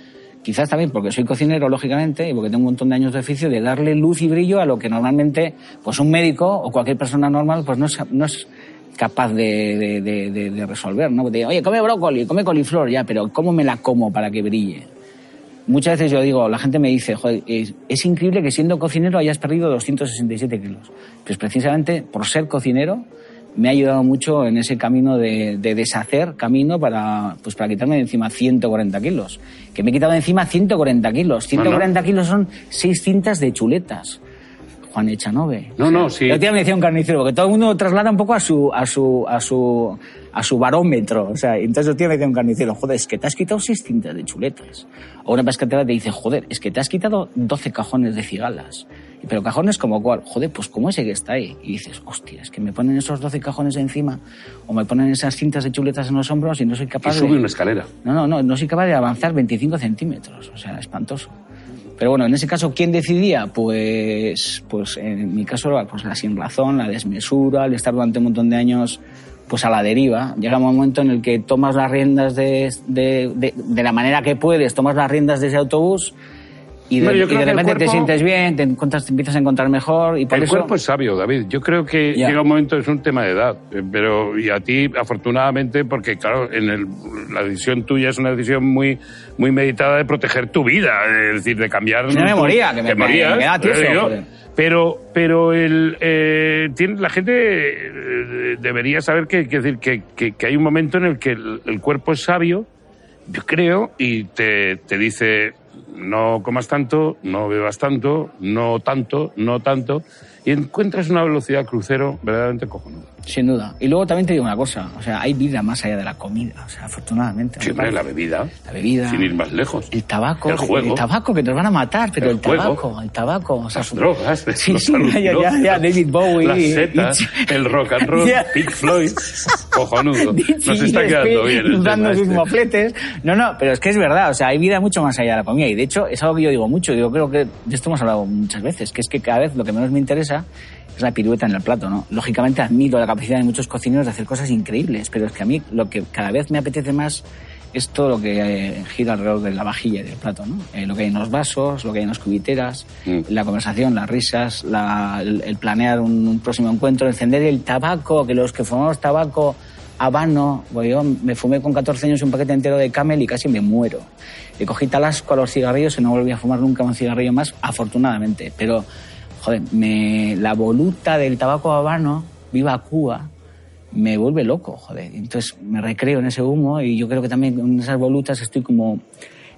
quizás también porque soy cocinero, lógicamente, y porque tengo un montón de años de oficio, de darle luz y brillo a lo que normalmente pues un médico o cualquier persona normal pues no es, no es capaz de, de- resolver, ¿no? Oye, come brócoli, come coliflor, ya, pero ¿cómo me la como para que brille? Muchas veces yo digo, la gente me dice, joder, es, es increíble que siendo cocinero hayas perdido 267 kilos. Pues precisamente por ser cocinero me ha ayudado mucho en ese camino de, de deshacer camino para, pues para quitarme de encima 140 kilos. Que me he quitado de encima 140 kilos. 140 kilos son seis cintas de chuletas. Juan Echanove. No, no, sí. Yo te me decía un carnicero, porque todo el mundo traslada un poco a su, a su, a su, a su barómetro. O sea, entonces el tío me decía un carnicero, joder, es que te has quitado seis cintas de chuletas. O una pescatera te dice, joder, es que te has quitado 12 cajones de cigalas. Pero cajones como cuál, joder, pues como ese que está ahí. Y dices, hostia, es que me ponen esos 12 cajones encima, o me ponen esas cintas de chuletas en los hombros y no soy Y capaz sube de... una escalera. No, no, no, no soy capaz de avanzar 25 centímetros. O sea, espantoso. Pero bueno, en ese caso, ¿quién decidía? Pues, pues en mi caso, pues la sin razón, la desmesura, el estar durante un montón de años pues a la deriva. Llega un momento en el que tomas las riendas de, de, de- de la manera que puedes, tomas las riendas de ese autobús y de, yo y repente te sientes bien, te, encuentras, te empiezas a encontrar mejor y por el eso... cuerpo es sabio, David. Yo creo que Ya. llega un momento, es un tema de edad. eh, Pero, y a ti, afortunadamente, porque claro, en el, la decisión tuya es una decisión muy, muy meditada de proteger tu vida, es decir, de cambiar. Si no me moría, que me- me- morías, me quedaba tieso, eh, yo. joder. Pero, pero el, eh, tiene, la gente debería saber que, que, decir, que, que, que hay un momento en el que el, el cuerpo es sabio, yo creo, y te, te dice, no comas tanto, no bebas tanto, no tanto, no tanto, y encuentras una velocidad crucero verdaderamente cojonuda. Sin duda. Y luego también te digo una cosa, o sea, hay vida más allá de la comida, o sea, afortunadamente. Siempre la bebida, La bebida. sin ir más lejos. El tabaco, El juego. el tabaco que nos van a matar, pero el, El juego. tabaco, el tabaco, o sea, Las drogas, Sí, los sí, ya, ya, ya, David Bowie, las setas, y- el rock and roll. Pink Floyd, cojonudo. Nos está es quedando que bien dando sus este. mofletes. No, no, pero es que es verdad, o sea, hay vida mucho más allá de la comida. Y de hecho, es algo que yo digo mucho. Yo creo que de esto hemos hablado muchas veces, que es que cada vez lo que menos me interesa es la pirueta en el plato, ¿no? Lógicamente admiro la capacidad de muchos cocineros de hacer cosas increíbles, pero es que a mí lo que cada vez me apetece más es todo lo que eh, gira alrededor de la vajilla y del plato, ¿no? Eh, lo que hay en los vasos, lo que hay en las cubiteras, la conversación, las risas, la- el, el planear un, un próximo encuentro, encender el tabaco, que los que fumamos tabaco habano, pues yo me fumé con 14 años un paquete entero de camel y casi me muero. Le cogí tal asco a los cigarrillos y no volví a fumar nunca un cigarrillo más, afortunadamente. Pero, joder, me, la voluta del tabaco habano, viva Cuba, me vuelve loco, joder. Entonces me recreo en ese humo y yo creo que también con esas volutas estoy como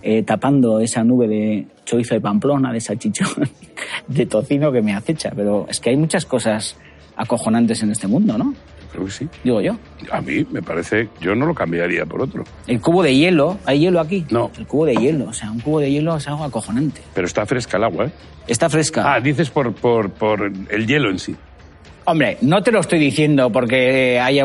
eh, tapando esa nube de chorizo de Pamplona, de salchichón, de tocino que me acecha. Pero es que hay muchas cosas acojonantes en este mundo, ¿no? Creo que sí. Digo yo. A mí me parece, yo no lo cambiaría por otro. El cubo de hielo, ¿hay hielo aquí? No. El cubo de hielo, o sea, un cubo de hielo es algo acojonante. Pero está fresca el agua, ¿eh? Está fresca. Ah, dices por, por, por el hielo en sí. Hombre, no te lo estoy diciendo porque haya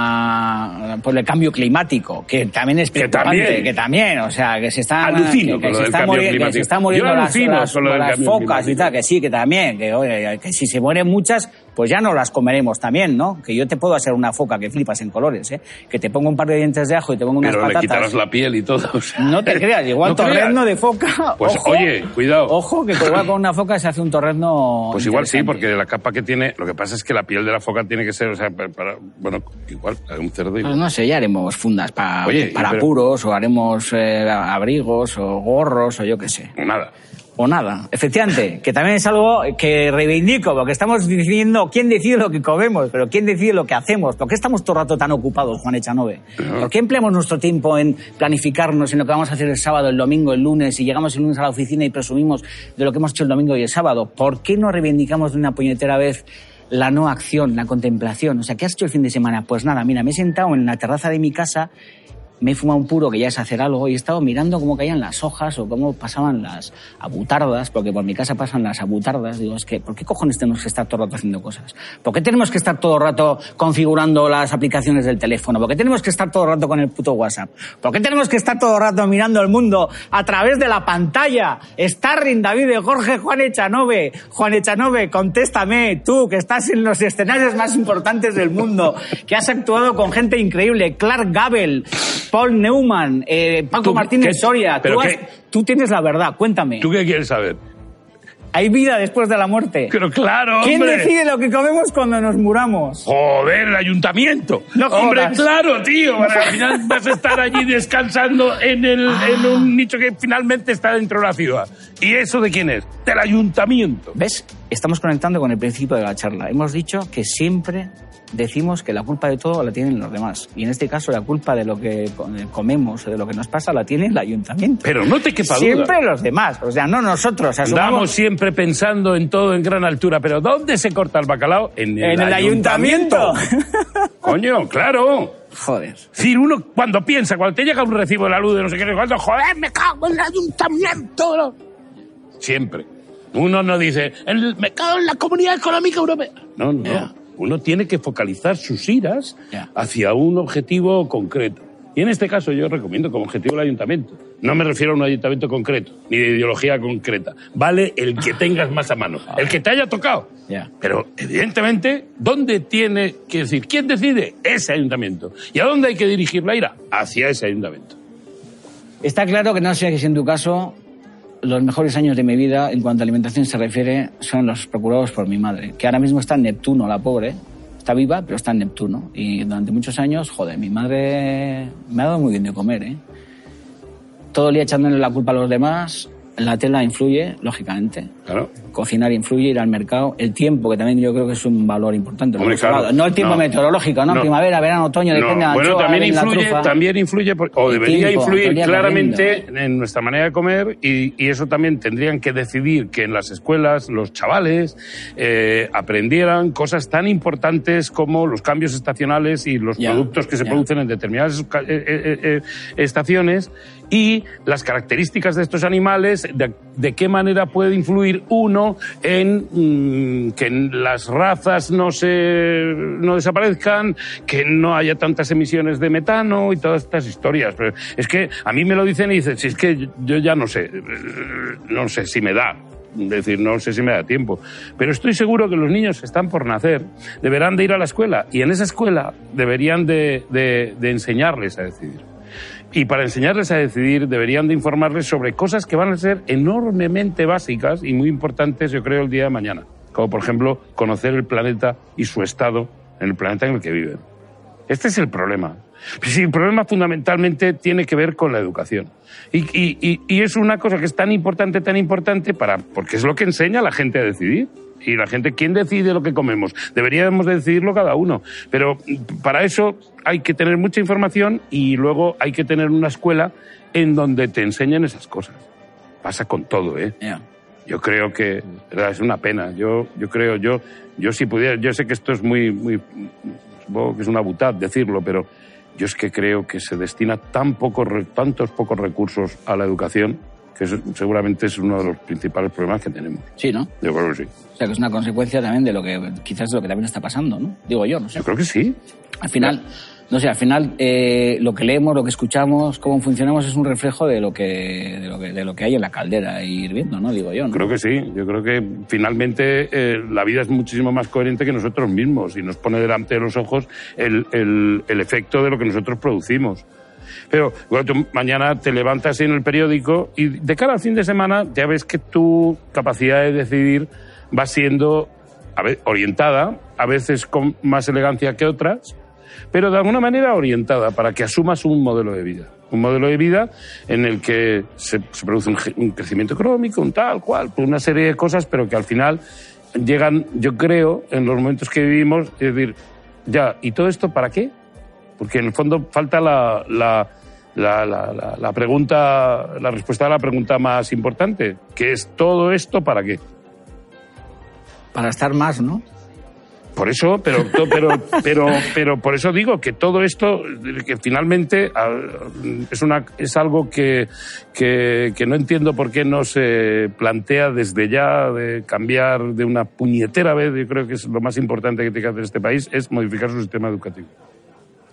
una por el cambio climático, que también es preocupante, también. que también, o sea, que se están Alucino que, que se está muri- que se están Yo muriendo las, alucino las- las cambio focas y tal, que sí, que también, que oye, que si se mueren muchas, pues ya no las comeremos también, ¿no? Que yo te puedo hacer una foca que flipas en colores, ¿eh? Que te pongo un par de dientes de ajo y te pongo unas Pero le patatas. quitarás la piel y todo. o sea. No te creas, igual No torrezno de foca. Pues ojo, oye, cuidado. Ojo, que igual con una foca se hace un torrezno. Pues igual sí, porque la capa que tiene, lo que pasa es que la piel de la foca tiene que ser, o sea, para, para- bueno, igual, un cerdo. Pues no sé, ya haremos fundas pa- Oye, para pero- puros, o haremos eh, abrigos, o gorros, o yo qué sé. Nada. O nada. Efectivamente, que también es algo que reivindico, porque estamos diciendo quién decide lo que comemos, pero quién decide lo que hacemos. ¿Por qué estamos todo el rato tan ocupados, Juan Echanove? ¿Por qué empleamos nuestro tiempo en planificarnos en lo que vamos a hacer el sábado, el domingo, el lunes, y llegamos el lunes a la oficina y presumimos de lo que hemos hecho el domingo y el sábado? ¿Por qué no reivindicamos de una puñetera vez la no acción, la contemplación? O sea, ¿qué has hecho el fin de semana? Pues nada, mira, me he sentado en la terraza de mi casa me he fumado un puro que ya es hacer algo y he estado mirando cómo caían las hojas o cómo pasaban las abutardas, porque por mi casa pasan las abutardas. Digo, es que, ¿por qué cojones tenemos que estar todo el rato haciendo cosas? ¿Por qué tenemos que estar todo el rato configurando las aplicaciones del teléfono? ¿Por qué tenemos que estar todo el rato con el puto WhatsApp? ¿Por qué tenemos que estar todo el rato mirando el mundo a través de la pantalla? Starring, David Jorge, Juan Echanove. Juan Echanove, contéstame, tú que estás en los escenarios más importantes del mundo, que has actuado con gente increíble, Clark Gable, Paul Neumann, eh, Paco ¿Tú Martínez qué- Soria. pero Tú, has- qué- tú tienes la verdad, cuéntame. ¿Tú qué quieres saber? ¿Hay vida después de la muerte? Pero claro, ¿Quién hombre. decide lo que comemos cuando nos muramos? Joder, el ayuntamiento. No Hombre, jodas. claro, tío. Para al final vas a estar allí descansando en, el, Ah. en un nicho que finalmente está dentro de la ciudad. ¿Y eso de quién es? Del ayuntamiento. ¿Ves? Estamos conectando con el principio de la charla. Hemos dicho que siempre decimos que la culpa de todo la tienen los demás. Y en este caso la culpa de lo que co- comemos o de lo que nos pasa la tiene el ayuntamiento. Pero no te quepa duda. Siempre los demás. O sea, no nosotros. Asumamos siempre pensando en todo en gran altura, pero ¿dónde se corta el bacalao? En el, en el ayuntamiento. Coño, claro. Joder. Decir, uno cuando piensa, cuando te llega un recibo de la luz de no sé qué, cuánto, joder, me cago en el ayuntamiento. Siempre. Uno no dice, "El- me cago en la comunidad económica europea. No, no. Uno tiene que focalizar sus iras hacia un objetivo concreto. Y en este caso yo recomiendo como objetivo el ayuntamiento. No me refiero a un ayuntamiento concreto, ni de ideología concreta. Vale el que tengas más a mano, el que te haya tocado. Pero, evidentemente, ¿dónde tiene que decir? ¿Quién decide? Ese ayuntamiento. ¿Y a dónde hay que dirigir la ira? Hacia ese ayuntamiento. Está claro que no sé si en tu caso los mejores años de mi vida en cuanto a alimentación se refiere son los procurados por mi madre, que ahora mismo está en Neptuno, la pobre. Está viva, pero está en Neptuno. Y durante muchos años, joder, mi madre me ha dado muy bien de comer, ¿eh? Todo el día echándole la culpa a los demás. La tela influye, lógicamente. Claro. Cocinar influye, ir al mercado. El tiempo, que también yo creo que es un valor importante. Hombre, claro. No el tiempo No. meteorológico, ¿no? No. Primavera, verano, otoño, No, depende de bueno, anchoa, también influye, trufa. también influye, por- o El debería tiempo, influir claramente en nuestra manera de comer y, y eso también tendrían que decidir que en las escuelas los chavales eh, aprendieran cosas tan importantes como los cambios estacionales y los productos que se producen en determinadas eh, eh, estaciones y las características de estos animales, de, de qué manera puede influir uno en mm, que las razas no se no desaparezcan, que no haya tantas emisiones de metano y todas estas historias. Pero es que a mí me lo dicen y dicen, si es que yo ya no sé, no sé si me da. Decir, no sé si me da tiempo. Pero estoy seguro que los niños que están por nacer deberán de ir a la escuela y en esa escuela deberían de, de- de enseñarles a decidir. Y para enseñarles a decidir deberían de informarles sobre cosas que van a ser enormemente básicas y muy importantes, yo creo, el día de mañana. Como por ejemplo, conocer el planeta y su estado en el planeta en el que viven. Este es el problema. El problema fundamentalmente tiene que ver con la educación. Y, y- y- y es una cosa que es tan importante, tan importante, para, porque es lo que enseña a la gente a decidir. Y la gente, ¿quién decide lo que comemos? Deberíamos de decidirlo cada uno. Pero para eso hay que tener mucha información y luego hay que tener una escuela en donde te enseñen esas cosas. Pasa con todo, ¿eh? Ya. Yo creo que ¿verdad? es una pena. Yo, yo creo, yo, yo si pudiera, yo sé que esto es muy, muy, supongo que es una butad decirlo, pero yo es que creo que se destina tan pocos, tantos pocos recursos a la educación que eso seguramente es uno de los principales problemas que tenemos. Sí, ¿no? Yo creo que sí. O sea, que es una consecuencia también de lo que, quizás de lo que también está pasando, ¿no? Digo yo, no sé. Yo creo que sí. Al final, No sé, al final eh, lo que leemos, lo que escuchamos, cómo funcionamos es un reflejo de lo que, de lo que, de lo que hay en la caldera y hirviendo, ¿no? Digo yo, ¿no? Creo que sí. Yo creo que finalmente eh, la vida es muchísimo más coherente que nosotros mismos y nos pone delante de los ojos el, el, el efecto de lo que nosotros producimos. Pero mañana te levantas en el periódico y de cara al fin de semana ya ves que tu capacidad de decidir va siendo a orientada, a veces con más elegancia que otras, pero de alguna manera orientada para que asumas un modelo de vida. Un modelo de vida en el que se, produce un, un crecimiento económico, un tal cual, pues una serie de cosas, pero que al final llegan, yo creo, en los momentos que vivimos, es decir, ya, ¿y todo esto para qué? Porque en el fondo falta la, la, la, la- pregunta, la respuesta a la pregunta más importante, que es todo esto para qué. Para estar más, ¿no? Por eso, pero, pero, pero, pero por eso digo que todo esto, que finalmente es, una, es algo que, que, que no entiendo por qué no se plantea desde ya de cambiar de una puñetera vez. Yo creo que es lo más importante que tiene que hacer este país, es modificar su sistema educativo.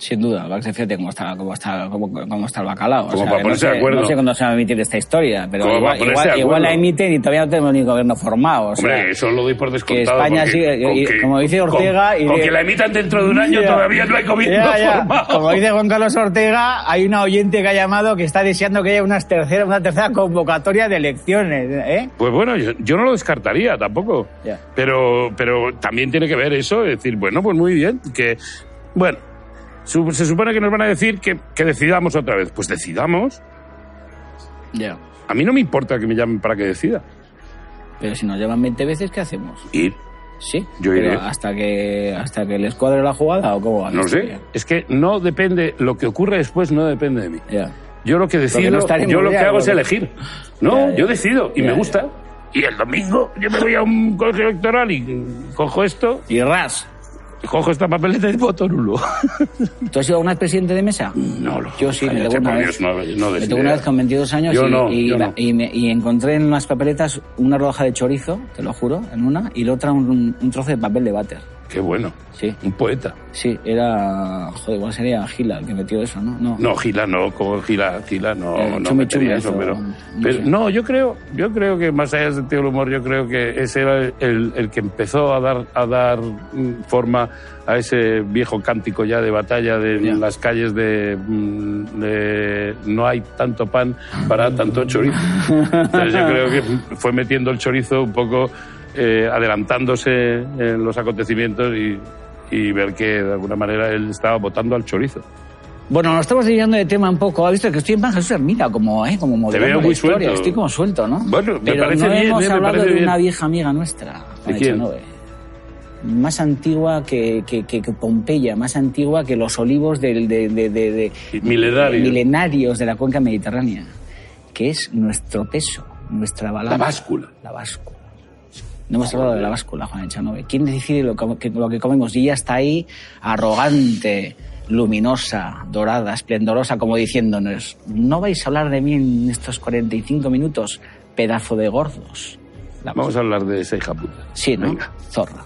Sin duda, que fíjate cómo está, cómo está, cómo, cómo está el bacalao. Como para que ponerse no de sé, acuerdo. No sé cuándo se va a emitir esta historia, pero Como igual, de la emiten y todavía no tenemos ni gobierno formado. o sea, Hombre, eso lo doy por que descontado. España porque sigue, con y- que- como dice con- Ortega... y con de- que la emitan dentro de un año Ya. todavía no hay gobierno Ya, ya. formado. Como dice Juan Carlos Ortega, hay una oyente que ha llamado que está deseando que haya una tercera, una tercera convocatoria de elecciones. ¿eh? Pues bueno, yo, yo no lo descartaría tampoco. Pero, pero también tiene que ver eso, es decir, bueno, pues muy bien, que, bueno, se supone que nos van a decir que, que decidamos otra vez. Pues decidamos. Ya. A mí no me importa que me llamen para que decida. Pero si nos llaman 20 veces, ¿qué hacemos? Ir. Sí. Yo iré. hasta que hasta que les cuadre la jugada o cómo va. No sé. Es que no depende, lo que ocurre después no depende de mí. Ya. Yo lo que decido, no yo lo que hago es elegir. No, ya. yo decido y me gusta. Y el domingo yo me voy a un colegio electoral y cojo esto, Y ras. Cojo esta papeleta y voto nulo. ¿Tú has sido alguna vez presidente de mesa? No lo Yo sí, me tocó una vez. No, no me tocó una vez con 22 años Yo y, no, y, yo me- y encontré en las papeletas una rodaja de chorizo, te lo juro, en una, y la otra un, un trozo de papel de váter. Qué bueno. Sí. Un poeta. Sí, era... Joder, igual sería Gila el que metió eso, ¿no? No. No, Gila no, como Gila, Gila no, Eh, no metería eso, pero, no pero sé. no, yo creo, yo creo que más allá del sentido del humor, yo creo que ese era el, el que empezó a dar, a dar forma a ese viejo cántico ya de batalla de las calles de, mm, de no hay tanto pan para tanto chorizo. Entonces yo creo que fue metiendo el chorizo un poco eh, adelantándose en los acontecimientos y, y ver que de alguna manera él estaba votando al chorizo. Bueno, nos estamos desviando de tema un poco. Ha visto que estoy en plan Jesús Hermida, como, ¿eh? como modelando veo muy historia. suelto. Estoy como suelto, ¿no? Bueno, me Pero parece no bien, hemos eh, hablado de bien. una vieja amiga nuestra, Juan quién? Más antigua que, que, que- que Pompeya, más antigua que los olivos del, de, de- de- de- Milenarios. milenarios de la cuenca mediterránea, que es nuestro peso, nuestra balanza. La báscula. La báscula. No hemos hablado de la báscula, Juan Echanove. ¿Quién decide lo que, lo que comemos? Y ella está ahí, arrogante, luminosa, dorada, esplendorosa, como diciéndonos, no vais a hablar de mí en estos 45 minutos, pedazo de gordos. La Vamos a hablar de esa hija puta. Sí, ¿no? Venga. Zorra.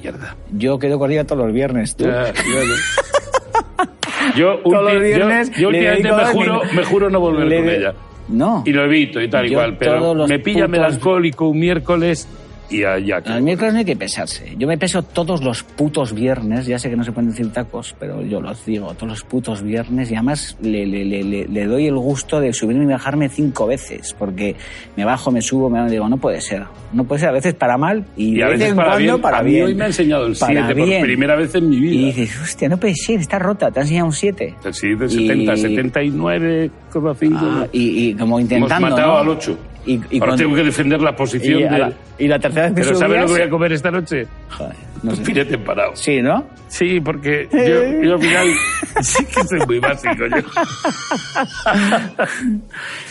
Mierda. Yo quedo con ella todos los viernes, tú. Ya, ya, ya. Yo, Todos los viernes yo, yo últimamente me juro, me juro no volver Le con ella. No. Y lo evito y tal y cual, pero los me pilla putos- melancólico un miércoles y allá. El miércoles no hay que pesarse. Yo me peso todos los putos viernes. Ya sé que no se pueden decir tacos, pero yo los digo todos los putos viernes. Y además le, le, le, le- doy el gusto de subirme y bajarme cinco veces. Porque me bajo, me subo, me digo, no puede ser. No puede ser. A veces para mal y, Y a veces para bien. para a mí bien. hoy me ha enseñado el Para 7 por primera vez en mi Y vida. dices, hostia, no puede ser, está rota. Te ha enseñado un 7. Sí, de 70, Y- 79,5. Ah, y, y como Hemos intentando. matado ¿no? al 8. Y, y Ahora tengo que defender la posición y, la, y la tercera vez que Pero ¿sabes lo que voy a comer esta noche? Joder, no sé. Filete empanado. Sí, ¿no? Sí, porque yo, yo al final sí que soy muy básico. Yo.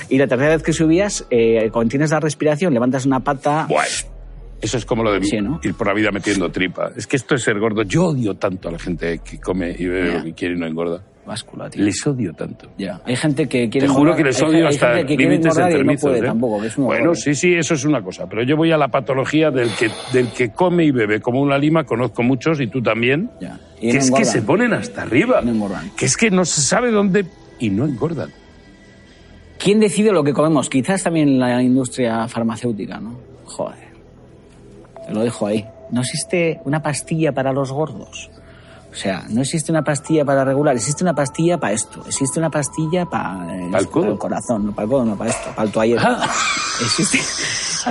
Y la tercera vez que subías, eh, contienes la respiración, levantas una pata. Buah, eso es como lo de Sí, ¿no? ir por la vida metiendo tripa. Es que esto es ser gordo. Yo odio tanto a la gente que come y bebe Ya. lo que quiere y no engorda. Báscula, tío. Les odio tanto. Ya. Hay gente que quiere Te juro engordar- que les hay- odio hay hasta gente que quiere límites no puede ¿eh? tampoco, que es un bueno, horror. sí, sí, eso es una cosa. Pero yo voy a la patología del que, del que come y bebe como una lima, conozco muchos y tú también. Ya. Y Que no es que se ponen hasta arriba. No engordan. Que es que no se sabe dónde y no engordan. ¿Quién decide lo que comemos? Quizás también la industria farmacéutica, ¿no? Joder. Te lo dejo ahí. No existe una pastilla para los gordos. O sea, no existe una pastilla para regular, existe una pastilla para esto, existe una pastilla para, ¿Para el corazón, no para el codo, no para esto, para el toallero. Existe,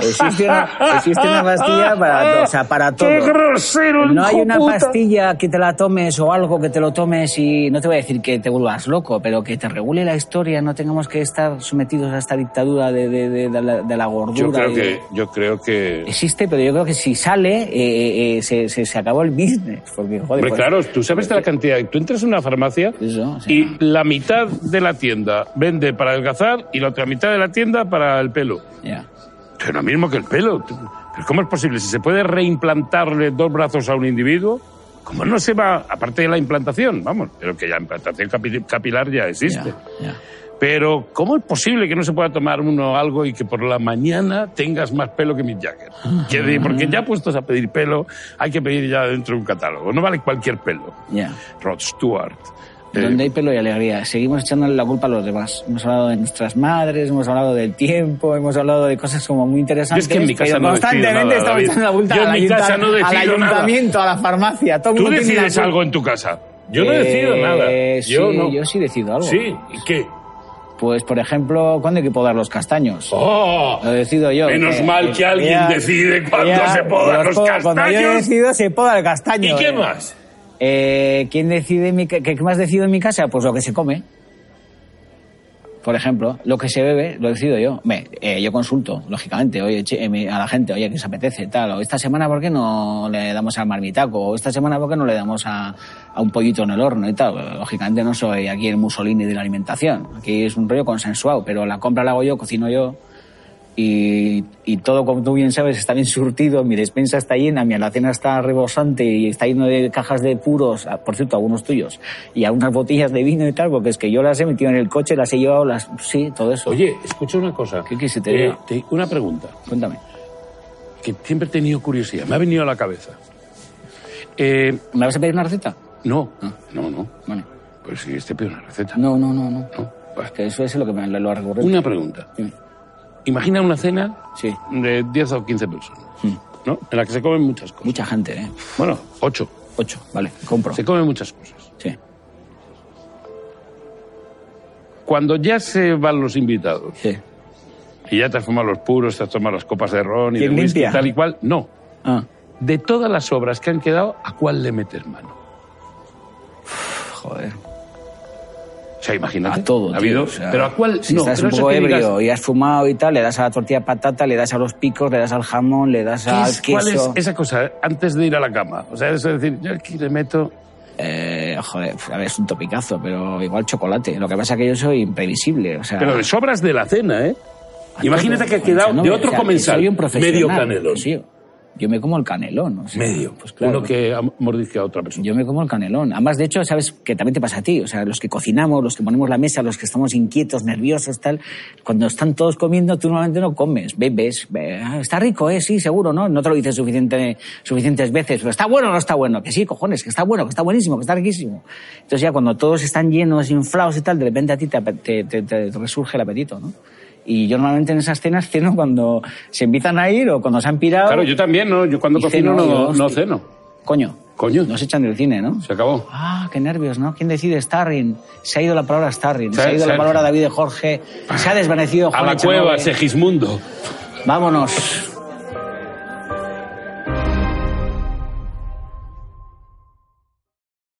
existe, una, existe una pastilla para o sea, para todo. ¡Qué grosero, No hay una puta! pastilla que te la tomes o algo que te lo tomes y no te voy a decir que te vuelvas loco, pero que te regule la historia, no tengamos que estar sometidos a esta dictadura de, de- de- de la, de la gordura. Yo creo y- que, yo creo que Existe, pero yo creo que si sale, eh, eh, eh, se, se- se acabó el business. Porque, joder, Hombre, pues- claro, tú sabes de la cantidad. Tú entras en una farmacia Eso, o sea, y la mitad de la tienda vende para adelgazar y la otra mitad de la tienda para el pelo. ya. Que lo mismo que el pelo. Pero ¿cómo es posible? Si se puede reimplantarle dos brazos a un individuo, ¿cómo no se va, aparte de la implantación, vamos, pero que la implantación capi- capilar ya existe. Pero ¿cómo es posible que no se pueda tomar uno algo y que por la mañana tengas más pelo que Mick Jagger? De- porque ya puestos a pedir pelo, hay que pedir ya dentro de un catálogo. No vale cualquier pelo. Rod Stewart. Eh, Donde hay pelo y alegría. Seguimos echándole la culpa a los demás. Hemos hablado de nuestras madres, hemos hablado del tiempo, hemos hablado de cosas como muy interesantes. Yo es que en mi casa no constantemente nada, estamos echando la culpa Yo en al, mi casa no al decido nada. ayuntamiento, a la farmacia. Todo Tú decides algo en tu casa. Yo no Eh, decido nada. Yo sí, no. yo sí decido algo. Sí, ¿y qué? Pues, por ejemplo, ¿cuándo hay que podar los castaños? ¡Oh! Lo decido yo. Menos Eh, mal que eh, alguien ya- decide cuándo ya, se podan los podo. Cuando yo castaños. decido, se poda el castaño. ¿Y qué eh. más? Eh, ¿Quién decide mi, ca- qué más decido en mi casa? Pues lo que se come. Por ejemplo, lo que se bebe lo decido yo. Eh, yo consulto, lógicamente, oye, che, eh, a la gente, oye, ¿qué se apetece? Tal, o esta semana, ¿por qué no le damos al marmitaco? O esta semana, ¿por qué no le damos a, a un pollito en el horno y tal? Lógicamente no soy aquí el Mussolini de la alimentación. Aquí es un rollo consensuado, pero la compra la hago yo, cocino yo. Y, y todo, como tú bien sabes, está bien surtido, mi despensa está llena, mi alacena está rebosante y está lleno de cajas de puros, ah, por cierto, algunos tuyos, y algunas botellas de vino y tal, porque es que yo las he metido en el coche, las he llevado, las sí, todo eso. Oye, escucha una cosa. ¿Qué te Eh, te- una pregunta Cuéntame. que siempre he tenido curiosidad. Me ha venido a la cabeza. Eh, ¿Me vas a pedir una receta? no, Ah. no, no. Vale. Pues si este pido una receta. No, no, no, no. No, vale. Que eso es lo que me lo ha recurrido. Una pregunta. Imagina una cena Sí. de 10 o 15 personas, Mm. ¿no? En la que se comen muchas cosas. Mucha gente, ¿eh? Bueno, 8. Ocho, vale, compro. Se comen muchas cosas. Sí. Cuando ya se van los invitados Sí. y ya te has fumado los puros, te has tomado las copas de ron y de ¿Quién whisky limpia? tal y cual, no. Ah, De todas las obras que han quedado, ¿a cuál le metes mano? joder. Sea, imagínate. A todo, Ha tío, habido, o sea, pero ¿a cuál? Si no, estás un poco digas, ebrio y has fumado y tal, le das a la tortilla de patata, le das a los picos, le das al jamón, le das ¿qué al es- ¿Cuál es queso. esa cosa antes de ir a la cama? O sea, eso es decir, yo aquí le meto... Eh, joder, a ver, es un topicazo, pero igual chocolate. Lo que pasa es que yo soy imprevisible, o sea... Pero de sobras de la cena, ¿eh? Imagínate que ha quedado no de otro o sea, comensal. soy un profesional, medio canelón. Sí, yo me como el canelón. o sea, Medio. Pues claro. Uno que mordisque a otra persona. Yo me como el canelón. Además, de hecho, sabes que también te pasa a ti. O sea, los que cocinamos, los que ponemos la mesa, los que estamos inquietos, nerviosos, tal, cuando están todos comiendo, tú normalmente no comes, bebes. "Ah, está rico, ¿eh? Sí, seguro, ¿no? No te lo dices suficiente, suficientes veces, pero está bueno o no está bueno. Que sí, cojones, que está bueno, que está buenísimo, que está riquísimo. Entonces ya cuando todos están llenos, inflados y tal, de repente a ti te, te, te- te resurge el apetito, ¿no? Y yo normalmente en esas cenas ceno cuando se empiezan a ir o cuando se han pirado. Claro, yo también, ¿no? Yo cuando cocino ceno, no, no ceno. Coño. Coño. Nos echan del cine, ¿no? Se acabó. Ah, qué nervios, ¿no? ¿Quién decide Starring? Se ha ido la palabra Starring, se, Se- ha ido la palabra David de Jorge, se ha desvanecido A Juan la Echanove. cueva, Segismundo. Vámonos.